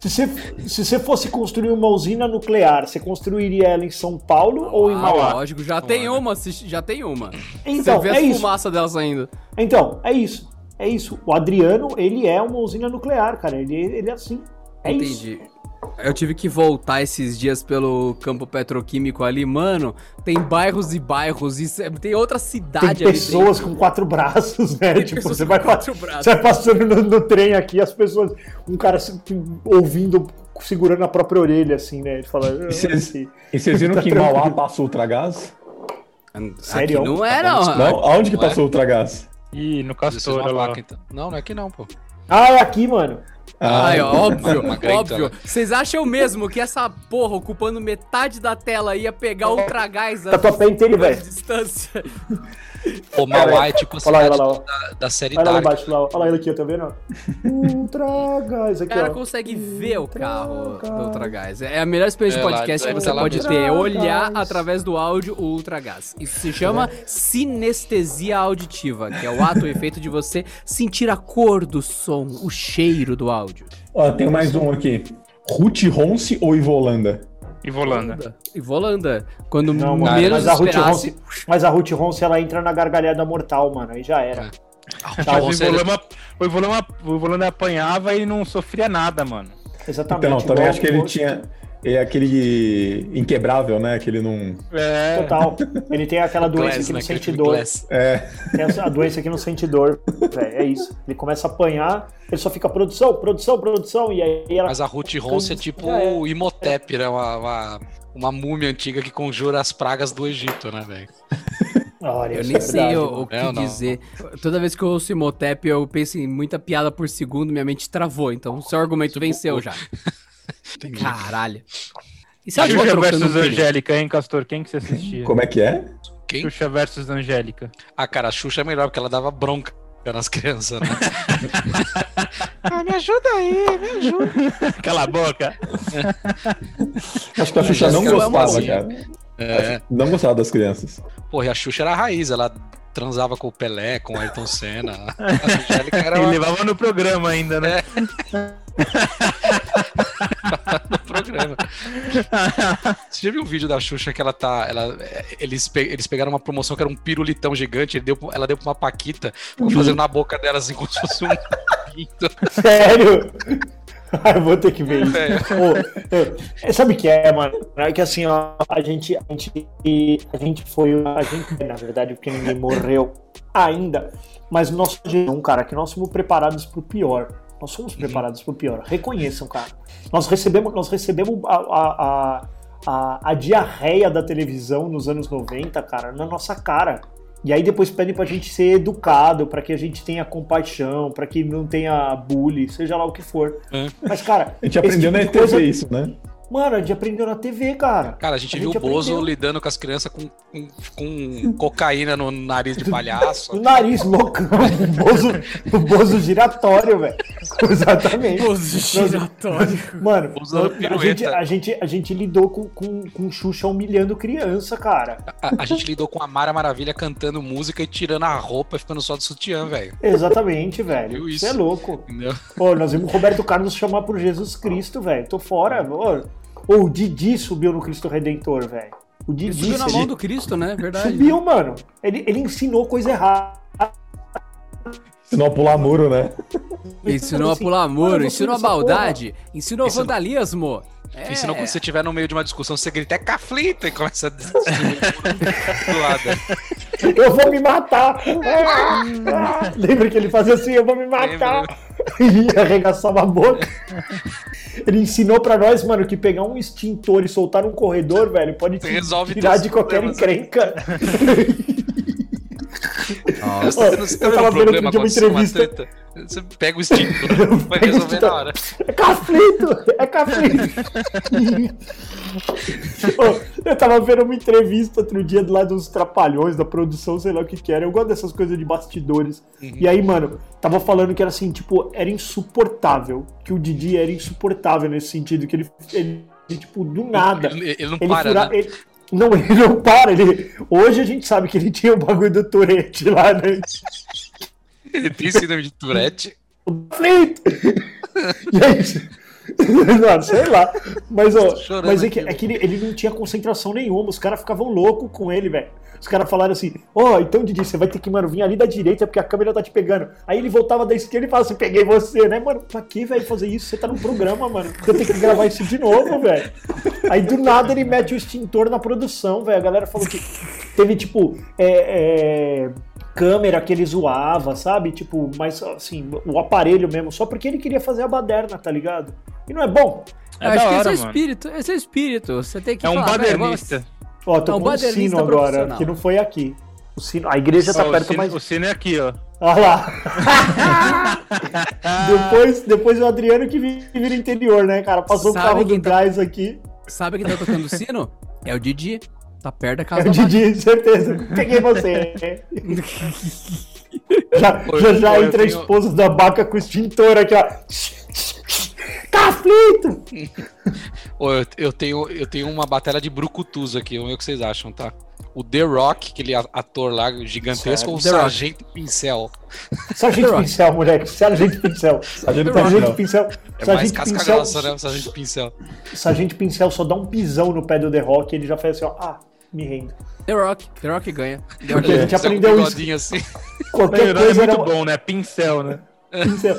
Se você, se você fosse construir uma usina nuclear, você construiria ela em São Paulo ou em Ah, Mauá? lógico, já tem uma, já tem uma. Então, Você vê é as isso. fumaça dela saindo. Então, é isso. É isso. O Adriano, ele é uma usina nuclear, cara. Ele, ele é assim. É isso. Eu tive que voltar esses dias pelo campo petroquímico ali, mano. Tem bairros e bairros, e tem outra Tem cidade ali pessoas dentro. com quatro braços, né? Tem tipo, você com vai, quatro braços. você vai passando no, no trem aqui, as pessoas. Um cara se- ouvindo, segurando a própria orelha, assim, né? Ele fala. "Ah, E vocês- viram Tá que em Mauá passa ultragás? Sério? Aqui não é, não. Não? Aonde que Não é? passou o ultragás? Ih, no Castor, lá. então. Não, não é aqui não, pô. Ah, é aqui, mano. Ah, Ai, óbvio, uma grande óbvio. Vocês acham mesmo que essa porra ocupando metade da tela ia pegar Ultra Gás a Tatuapé inteiro, duas velho. distância? O Mauá é tipo a Olha lá, cidade olha lá, da, da série Olha lá Dark. embaixo, lá, ó. olha lá ele aqui, tá vendo? ó? Ultra Gás, O aqui, cara ó. consegue ver o carro do Ultra Gás. É a melhor experiência de É, lá, podcast que é, você tá lá pode mesmo. ter. Olhar através do áudio o Ultra Gás. Isso se chama sinestesia auditiva, que é o ato, o efeito de você sentir a cor do som, o cheiro do áudio. Ó, tem mais um aqui. Ruth Ronce ou Ivolanda? E Volanda. E Volanda. Quando Não, mano, menos mas a, Ruth esperasse... Ronce, mas a Ruth Ronce, ela entra na gargalhada mortal, mano. Aí já era. Tá, o Ivolanda, o, Ivolanda, o Ivolanda apanhava e não sofria nada, mano. Exatamente. Então, também acho que ele tinha. É aquele inquebrável, né? Que ele não. É. Total. Ele tem aquela doença Glass, que não né? sente Aquele dor. É. Tem essa- a doença que não sente dor. velho, é isso. Ele começa a apanhar, ele só fica produção, produção, produção. E aí ela. Mas a Ruth Ronce é tipo é. o Imhotep, né? Uma, uma, uma múmia antiga que conjura as pragas do Egito, né, velho? Olha, Eu isso nem é sei verdade, o, o que Não, não. dizer. Toda vez que eu ouço Imhotep, eu penso em muita piada por segundo, minha mente travou. Então, o seu argumento venceu já. Entendi. Caralho. E se Xuxa versus? Angélica, hein, Castor? Quem que você assistia? Como é que é? Quem? Xuxa versus Angélica. Ah, cara, a Xuxa é melhor porque ela dava bronca nas crianças, né? ah, me ajuda aí, me ajuda. Cala a boca. Acho que a Xuxa não gostava, Lamozinho. cara. É. Não gostava das crianças. Porra, e a Xuxa era a raiz, ela transava com o Pelé, com o Ayrton Senna. A Angélica era E uma... levava no programa ainda, né? no programa. Você já viu um vídeo da Xuxa que ela tá. Ela, eles, pe- eles pegaram uma promoção que era um pirulitão gigante, deu, ela deu pra uma Paquita, ficou fazendo na boca dela assim como se fosse um. Sério? Ah, eu vou ter que ver isso. É. Ô, é, sabe o que é, mano? É que assim, ó, a gente, a gente, a gente foi, a gente, na verdade, porque ninguém morreu ainda, mas nós não, cara, que nós somos preparados pro pior. Nós somos preparados pro pior. Reconheçam, cara. Nós recebemos, nós recebemos a, a, a, a, a diarreia da televisão nos anos 90, cara, na nossa cara. E aí depois pedem pra gente ser educado, pra que a gente tenha compaixão, pra que não tenha bullying, seja lá o que for. É. Mas, cara, A gente aprendeu na tipo de ETV coisa- isso, né? Mano, a gente aprendeu na TV, cara. Cara, a gente A viu gente o Bozo aprendeu. lidando com as crianças com, com, com cocaína no nariz de palhaço. O nariz loucão, o bozo, o bozo giratório, velho. Exatamente. Bozo giratório. Mano, Usando a pirueta. gente, a, gente, a gente lidou com, com, com Xuxa humilhando criança, cara. A, a gente lidou com a Mara Maravilha cantando música e tirando a roupa e ficando só de sutiã, velho. Exatamente, velho. Isso isso? é louco. Entendeu? Pô, nós vimos o Roberto Carlos chamar por Jesus Cristo, velho. Tô fora. Ô, ô, o Didi subiu no Cristo Redentor, velho. O Ele Didi subiu na mão do Cristo, né? Verdade. subiu, mano. Ele, ele ensinou coisa errada. Senão pular muro, né? Ensinou a Assim, pular muro, ensinou a maldade, ensinou Ensinou- vandalismo. É. Ensinou quando você estiver no meio de uma discussão, você grita, é caflita, e começa a do lado. Eu vou me matar! Ah, ah. Lembra que ele fazia assim, eu vou me matar! E arregaçava a boca. Ele ensinou pra nós, mano, que pegar um extintor e soltar num corredor, velho, pode te Resolve tirar de qualquer problemas. encrenca. Nossa. Você eu tava um vendo outro dia uma uma entrevista. treta, Você pega o extintor, vai resolver na hora. É caflito! É caflito! Ô, eu tava vendo uma entrevista outro dia lá dos trapalhões da produção, sei lá o que que era. Eu gosto dessas coisas de bastidores. Uhum. E aí, mano, tava falando que era assim, tipo, era insuportável. Que o Didi era insuportável nesse sentido, que ele, ele tipo, do nada. Ele, ele não Ele para, fura- né? ele- Não, ele não para. Ele... Hoje a gente sabe que ele tinha o bagulho do Tourette lá, né? Ele tem síndrome de Tourette. Frito! E aí. Não, sei lá. Mas, ó, mas é que, é que ele, ele não tinha concentração nenhuma. Os caras ficavam loucos com ele, velho. Os caras falaram assim: Ó, então Didi, você vai ter que, mano, vir ali da direita porque a câmera tá te pegando. Aí ele voltava da esquerda e falava assim: Peguei você, né, mano? Pra que, velho, fazer isso? Você tá no programa, mano. Eu tenho que gravar isso de novo, velho. Aí do nada ele mete o extintor na produção, velho. A galera falou que teve, tipo, é, é, câmera que ele zoava, sabe? Tipo, mas assim, o aparelho mesmo, só porque ele queria fazer a baderna, tá ligado? E não é bom. É acho da que esse hora, é o mano. espírito, esse é o espírito. Você tem que É um falar, "Velho, badernista. Ó, tô É um com um sino agora, que não foi aqui. O sino, a igreja tá Ó, o, perto, sino, mas. o sino é aqui, ó. Olha lá. depois, depois o Adriano que vi- vira interior, né, cara? Passou o Sabe carro quem do tá- gás aqui. Sabe quem tá tocando o sino? É o Didi. Tá perto da É casa o da Didi, certeza. Peguei você. já já, já entra a tenho- esposa da vaca com o extintor aqui, ó. Tá aflito! Ô, eu, eu tenho, eu tenho uma batalha de brucutus aqui, vamos ver o que vocês acham, tá? O The Rock, aquele ator lá gigantesco, ou o The Rock. Sargento Pincel? Sargento. Pincel, moleque. Sargento Pincel. Sargento Sargento Pincel. É mais Sargento casca Pincel, grossa, né? Sargento Pincel. Sargento Pincel só dá um pisão no pé do The Rock e ele já faz assim, ó. Ah, me rendo. The Rock. The Rock ganha. The Rock Porque a gente aprendeu isso. bigodinho assim. Qualquer É, coisa era muito bom, né? Pincel, né? pincel.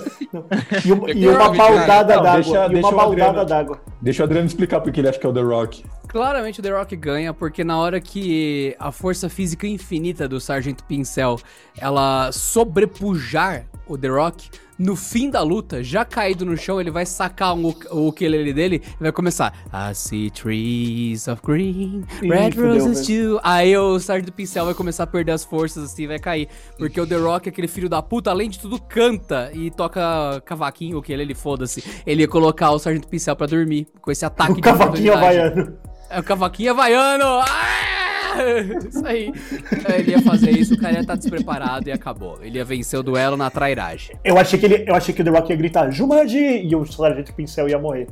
E uma, e uma baldada d'água. deixa- E deixa uma o Adriano. baldada d'água. Deixa o Adriano explicar porque ele acha que é o The Rock. Claramente o The Rock ganha, porque na hora que a força física infinita do Sargento Pincel ela sobrepujar o The Rock, no fim da luta, já caído no chão, ele vai sacar um, o ukulele dele e vai começar I see trees of green, red roses too. Aí o Sargento Pincel vai começar a perder as forças assim, vai cair. Porque o The Rock, aquele filho da puta, além de tudo, canta e toca cavaquinho, o ukulele, foda-se. Ele ia colocar o Sargento Pincel pra dormir com esse ataque O de cavaquinho havaiano. É o cavaquinho havaiano! Ah! Isso aí. Ele ia fazer isso, o cara ia estar despreparado e acabou. Ele ia vencer o duelo na trairagem. Eu achei que ele, eu achei que o The Rock ia gritar Jumanji e o Sargento Pincel ia morrer.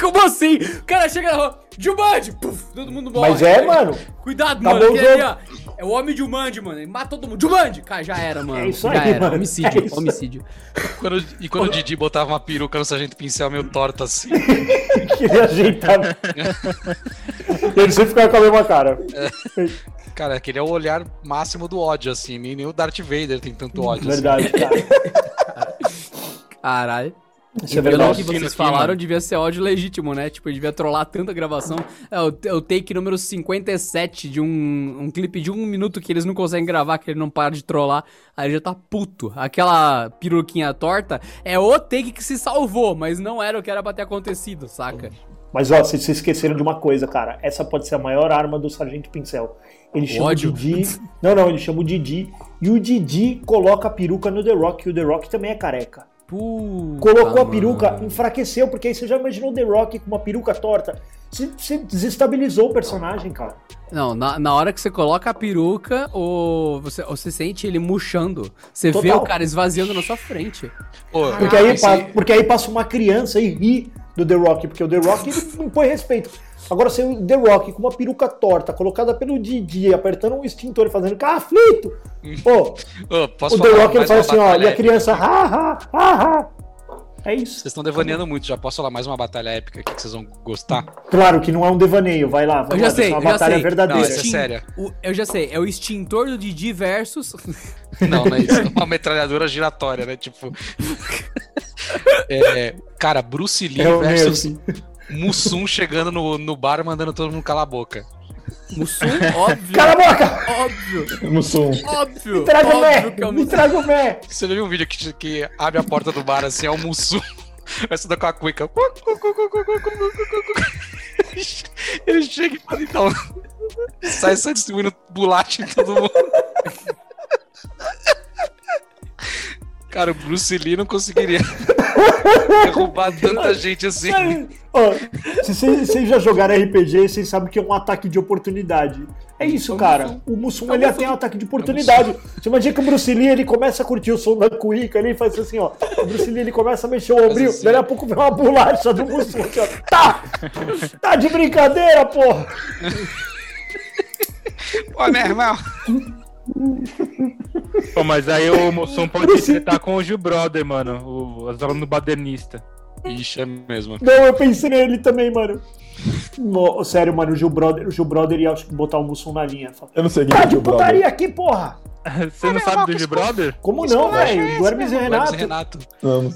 Como assim? O cara chega na rua, Jumanji! Puf, todo mundo morre. Mas é, mano. Cuidado, Acabou mano. Aquele ali, ó. É o homem de Jumanji, mano. Ele mata todo mundo. Jumanji! Cara, já era, mano. É isso já aí, era. mano. Homicídio, É homicídio. Quando- e quando o Didi botava uma peruca no Sargento Pincel meio torta assim. que ele ajeitava. ele sempre ficava com a mesma cara. Cara, aquele é o olhar máximo do ódio, assim. Nem, nem o Darth Vader tem tanto ódio. assim. Verdade, cara. Caralho. Isso é Pelo verdade. que vocês Aqui, falaram, mano. devia ser ódio legítimo, né? Tipo, devia trollar tanta gravação. É o, é o take número 57 de um, um clipe de um minuto que eles não conseguem gravar, que ele não para de trollar. Aí já tá puto. Aquela peruquinha torta é o take que se salvou, mas não era o que era pra ter acontecido, saca? Mas ó, vocês se esqueceram de uma coisa, cara. Essa pode ser a maior arma do Sargento Pincel. Ele chama ódio. o Didi. Não, não, ele chama o Didi. E o Didi coloca a peruca no The Rock. E o The Rock também é careca. Puta, Colocou a mano. peruca, enfraqueceu, porque aí você já imaginou o The Rock com uma peruca torta. Você, você desestabilizou o personagem, cara. Não, na, na hora que você coloca a peruca, o, você, você sente ele murchando. Você vê Total. o cara esvaziando na sua frente. Pô, Porque aí, esse- porque aí passa uma criança e ri do The Rock, porque o The Rock ele impõe respeito. Agora, se o The Rock com uma peruca torta, colocada pelo Didi, apertando um extintor e fazendo aflito, pô, posso o The Rock ele uma assim, ó, e a criança, ha, ha, ha, ha. É isso. Vocês estão devaneando muito, já posso falar mais uma batalha épica aqui que vocês vão gostar? Claro que não é um devaneio, vai lá, Eu vamos já lá, sei, é uma eu batalha sei. verdadeira. Não, essa é séria. O- eu já sei, é o extintor do Didi versus. Não, não é isso. É uma metralhadora giratória, né? Tipo. É, cara, Bruce Lee É versus. Mussum chegando no, no bar mandando todo mundo calar a boca. Mussum, óbvio. Cala a boca! Óbvio, Mussum. óbvio. Me traga o é Mé! o Me traga o Mé! Você já viu um vídeo que, que abre a porta do bar assim, é o Mussum. Vai estudar com a cuica. Ele chega e fala, então. Sai só distribuindo bolacha em todo mundo. Cara, o Bruce Lee não conseguiria derrubar tanta gente assim. Ó, se vocês já jogaram RPG, vocês sabem que é um ataque de oportunidade. É isso, cara. O Mussum, ele tem um ataque de oportunidade. Você imagina que o Bruce Lee, ele começa a curtir o som da cuíca, ele faz assim, ó. O Bruce Lee, ele começa a mexer o ombrinho, assim. daí a pouco vem uma bolacha do Mussum aqui, ó. Tá! Tá de brincadeira, porra! Ô, meu irmão. Pô, mas aí o Mussum pode tretar com o Gil Brother, mano. O, as aulas no badernista. Ixi, é mesmo. Não, eu pensei nele também, mano. No- sério, mano, o Gil Brother, o Gil Brother ia botar o Mussum na linha. Fala, Eu não sei quem Tá é o brother. putaria aqui, porra! Você não sabe do Gil Brother? Como não, velho? Do Hermes e Hermes Renato. Renato. Não, não-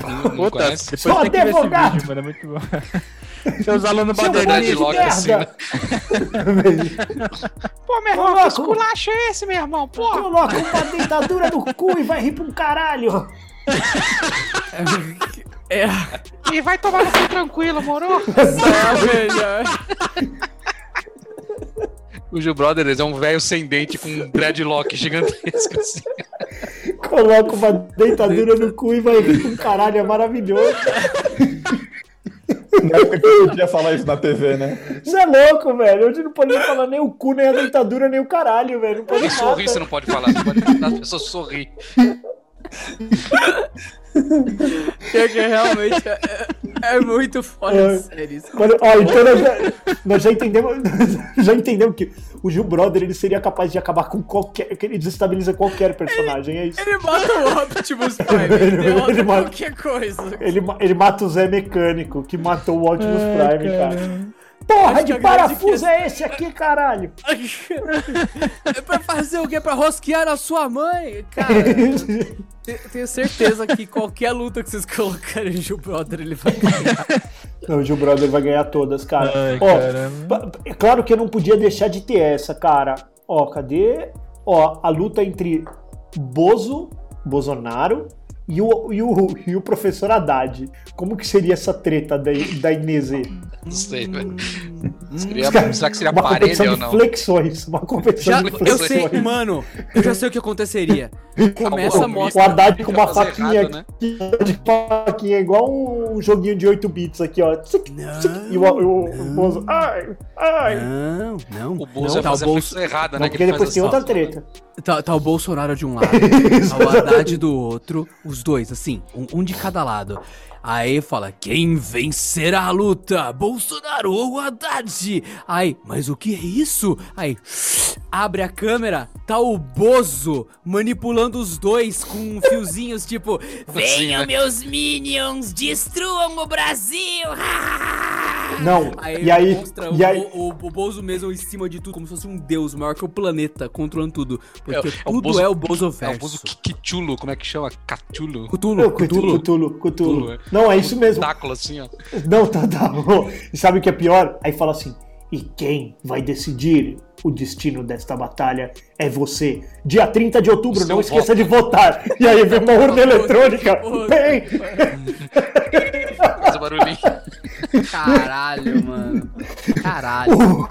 Não, não Puta, depois Sou tem que ver esse advogado. vídeo, mano. É muito bom. Seus alunos de Loki assim, merda! Pô, meu irmão, que esculacho é esse, meu irmão? Porra! Coloca uma dentadura no cu e vai rir pra um caralho! É, E vai tomar no cu tranquilo, moro? é, velho. O Gil Brothers é um velho sem dente com um dreadlock gigantesco assim. Coloca uma deitadura no cu e vai rir com caralho, é maravilhoso. Na época que eu podia falar isso na TV, né? Isso é louco, velho. Hoje não pode nem falar nem o cu, nem a deitadura, nem o caralho, velho. Não pode Nem sorrir você não pode falar, você pode as pessoas sorrir. Que, que realmente é, é- é muito foda, É. sério. isso. Mano, ó, então nós já, nós já entendemos, já entendemos que o Gil Brother ele seria capaz de acabar com qualquer. que Ele desestabiliza qualquer personagem, é isso. Ele mata o Optimus Prime, Ele- ele ele mata- qualquer coisa. Ele, ele mata o Zé Mecânico, que matou o Optimus Prime, cara. Porra de parafuso é esse aqui, caralho? É pra fazer o quê? Pra rosquear a sua mãe? Cara, te- tenho certeza que qualquer luta que vocês colocarem o Gil Brother, ele vai ganhar. Não, o Gil Brother vai ganhar todas, cara. Ai, Ó, é claro que eu não podia deixar de ter essa, cara. Ó, cadê? Ó, a luta entre Bozo, Bolsonaro e o, e o, e o professor Haddad. Como que seria essa treta da, da Inês? Não sei, velho. Hum. Seria- será que seria uma parelha competição ou de não? flexões. Uma competição Já, de eu flexões. sei, mano, eu já sei o que aconteceria. Começa, Algum- mostra. O Haddad com uma faquinha errado, né? aqui, de faquinha, igual um joguinho de 8 bits aqui, ó. Tsic, e o, o, o Bozo, ai, ai. Não, não. O Bolso não, vai tá, o fazer a Bolso, flexão errada, Não, né? porque ele depois faz tem outra treta. Tá, tá o Bolsonaro de um lado, tá o Haddad do outro, os dois, assim, um, um de cada lado. Aí fala, quem vencerá a luta? Bolsonaro ou Haddad? Aí, mas o que é isso? Aí, abre a câmera, tá o Bozo manipulando os dois com fiozinhos, tipo, venham né? meus minions, destruam o Brasil! Não, Aí, e aí, mostra e aí, o, o, o Bozo mesmo em cima de tudo, como se fosse um deus maior que o planeta, controlando tudo. Porque É, é o tudo Bozo- é o Bozoverso. É o Bozo Kichulo, como é que chama? Catulo? Cthulhu, Não, Cthulhu, Cthulhu. Cthulhu, Cthulhu. Cthulhu, é. Não, é isso mesmo. Tentáculo assim, ó. Não, tá, tá. E sabe o que é pior? Aí fala assim: e quem vai decidir o destino desta batalha é você. Dia 30 de outubro, O não esqueça voto. de votar. E aí vem uma urna eletrônica. Bem, Faz o barulhinho. Caralho, mano. Caralho.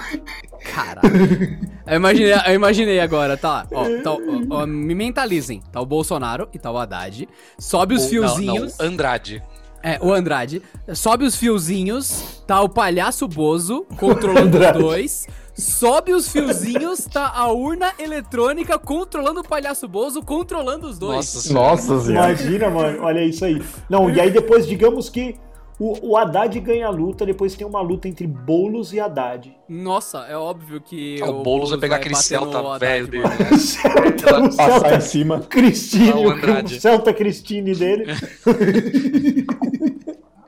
Caralho. Eu imaginei, eu imaginei agora, tá lá. Ó, tá, ó, ó, me mentalizem. Tá o Bolsonaro e tá o Haddad. Sobe os Ou- fiozinhos. Não, não, Andrade. É, o Andrade. Sobe os fiozinhos, tá o palhaço Bozo controlando os dois. Sobe os fiozinhos, tá a urna eletrônica controlando o palhaço Bozo, controlando os dois. Nossa. Nossa imagina, mano. Olha isso aí. Não, e aí depois, digamos que o, o Haddad ganha a luta, depois tem uma luta entre Boulos e Haddad. Nossa, é óbvio que. Ah, o Boulos vai pegar aquele Celta Haddad, velho dele. mano. né? Celta, o Passar Celta em cima. Cristine, Ah, o o, Andrade. Celta Cristine dele.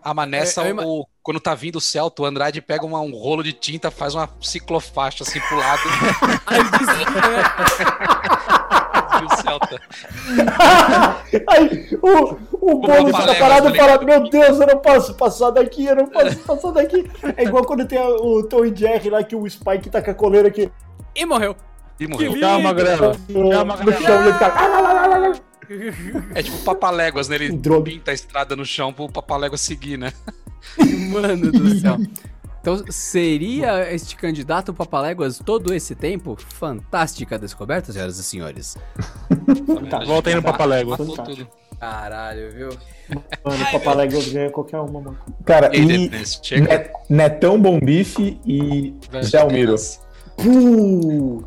A Manessa, É, o- quando tá vindo o Celta, o Andrade pega uma- um rolo de tinta, faz uma ciclofaixa assim pro lado Aí diz- e o Celta. Aí o, o Papaléguas, fica parado tá e fala: Meu Deus, eu não posso passar daqui, eu não posso passar daqui. É igual quando tem o Tom e Jerry lá que o Spike tá com a coleira aqui e morreu. E morreu. Calma, Grela. no, Calma, no chão ele tá. É tipo o Papaléguas, né? Ele Droga. pinta a estrada no chão pro Papaléguas seguir, né? Mano do céu. Então, seria este candidato Papaléguas todo esse tempo? Fantástica descoberta, senhoras e senhores. Tá. Volta aí no Papalégua. Caralho, viu? Mano, o Papaléguas ganha qualquer uma, mano. Cara, E e Denis, chega. Net- Netão Bom Bife e Velho, Zé Almiro. Puh.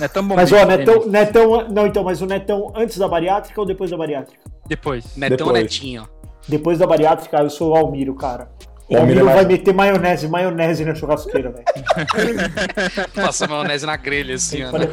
É tão bom. Mas ó. Netão, Netão. Não, então, mas o Netão antes da bariátrica ou depois da bariátrica? Depois. Netão Depois. Netinho. Depois da bariátrica, eu sou o Almiro, cara. O Almiro é mais- vai meter maionese, maionese na churrasqueira, velho. Passa maionese na grelha, assim, ó. Né?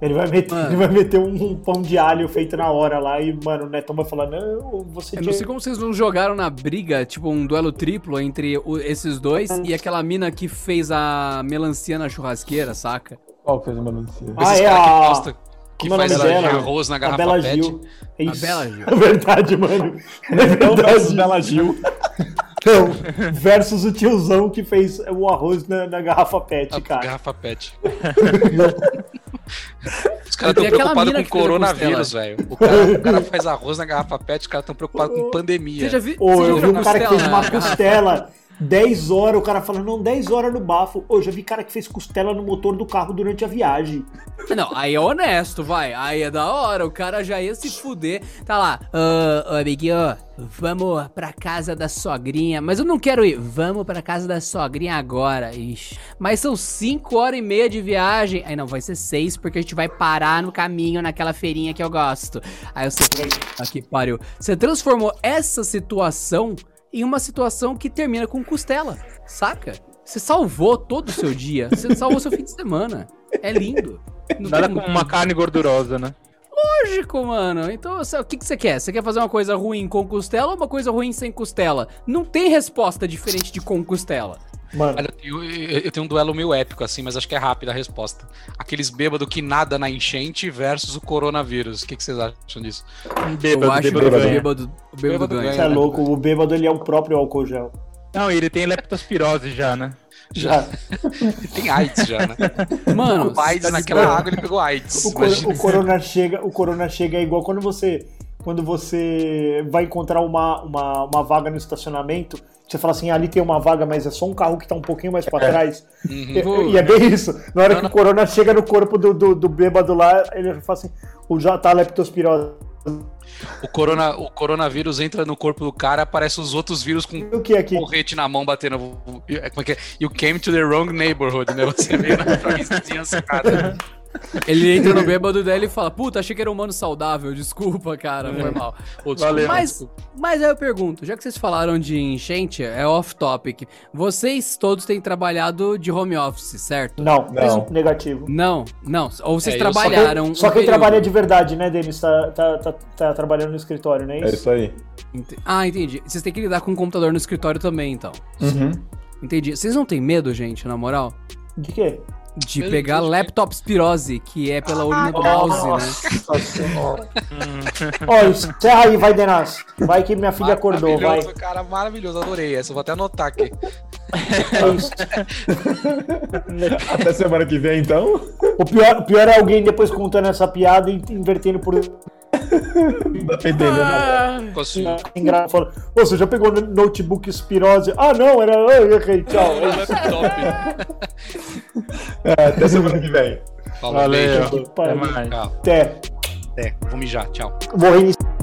Ele vai, meter, Mano. ele vai meter um, um pão de alho feito na hora lá e, mano, o Netão vai falar, não, você Eu tinha... não sei como vocês não jogaram na briga, tipo, um duelo triplo entre o- esses dois e aquela mina que fez a melancia na churrasqueira, saca? Qual fez o melancia? Ah, Esses é a- que posta, que como é o faz dela? arroz na A garrafa Bela pet. Gil. É A isso. Bela Gil. É verdade, mano. É versus verdade. Bela Gil. Não, versus o tiozão que fez o arroz na, na garrafa pet, A cara. garrafa pet. Os caras estão preocupados com coronavírus, velho. O cara, o cara faz arroz na garrafa pet, os caras estão preocupados com pandemia. Você já viu? Ô, você já eu viu vi um cara que fez uma costela. 10 horas, o cara fala, não, 10 horas no bafo. Ô, já vi cara que fez costela no motor do carro durante a viagem. Não, aí é honesto, vai. Aí é da hora. O cara já ia se fuder. Tá lá, ô, ô amiguinho, vamos pra casa da sogrinha. Mas eu não quero ir. Vamos pra casa da sogrinha agora. Ixi. Mas são 5 horas e meia de viagem. Aí não, vai ser 6 porque a gente vai parar no caminho naquela feirinha que eu gosto. Aí você. Aqui, pariu. Você transformou essa situação em uma situação que termina com costela, saca? Você salvou todo o seu dia. Você salvou seu fim de semana. É lindo. Não Nada como uma carne gordurosa, né? lógico, mano. Então, o que, que você quer? Você quer fazer uma coisa ruim com costela ou uma coisa ruim sem costela? Não tem resposta diferente de com costela. Mano, Olha, eu, eu- eu tenho um duelo meio épico, assim, mas acho que é rápida a resposta. Aqueles bêbados que nada na enchente versus o coronavírus. O que, que vocês acham disso? Um Eu bêbado, acho que bêbado o ganha. bêbado, o bêbado Bêbado ganha. você é louco, o bêbado ele é o próprio álcool gel. Não, ele tem leptospirose já, né? Já. Tem AIDS já, né? Mano, O AIDS tá naquela água ele pegou AIDS. O, cor- o corona chega, o corona chega é igual quando você quando você vai encontrar uma, uma, uma vaga no estacionamento, você fala assim, ah, ali tem uma vaga, mas é só um carro que tá um pouquinho mais pra trás. Uhum. E, e é bem isso. Na hora Não, que o corona chega no corpo do, do, do bêbado lá, ele fala assim, o já tá leptospirose. O, corona, o coronavírus entra no corpo do cara, aparece os outros vírus com O que é aqui? porrete na mão batendo. Como é que é? You came to the wrong neighborhood, né? Você veio na vizinhança, cara. Ele entra no bêbado dele e fala: Puta, achei que era um humano saudável, desculpa, cara, foi mal. Ô, desculpa, Valeu. Mas, mas aí eu pergunto, já que vocês falaram de enchente, é off-topic. Vocês todos têm trabalhado de home office, certo? Não, Não. negativo. Não, não. Ou vocês É, eu só- trabalharam. Só um quem trabalha de verdade, né, Denis? Tá, tá, tá, tá trabalhando no escritório, não é É isso? isso aí. Ente- Ah, entendi. Vocês têm que lidar com o computador no escritório também, então. Uhum. Entendi. Vocês não têm medo, gente, na moral? De quê? De Meu pegar Deus, que- laptopspirose, que é pela urina do mouse, né? Ó, encerra aí, vai, Denas. Vai que minha filha acordou, vai. Maravilhoso, cara, maravilhoso. Adorei essa. Vou até anotar aqui. É isso. Até semana que vem, então. O pior, o pior é alguém depois contando essa piada e invertendo por Não dá pra entender, né? Consigo. engraçado. Falando, Ô, você já pegou no notebook Spirose? Ah, não, era. Eu errei, tchau. É. É, até semana que vem. Falou, Valeu. beijo. Até mais. Até. Até. Vou mijar. Tchau. Vou reiniciar.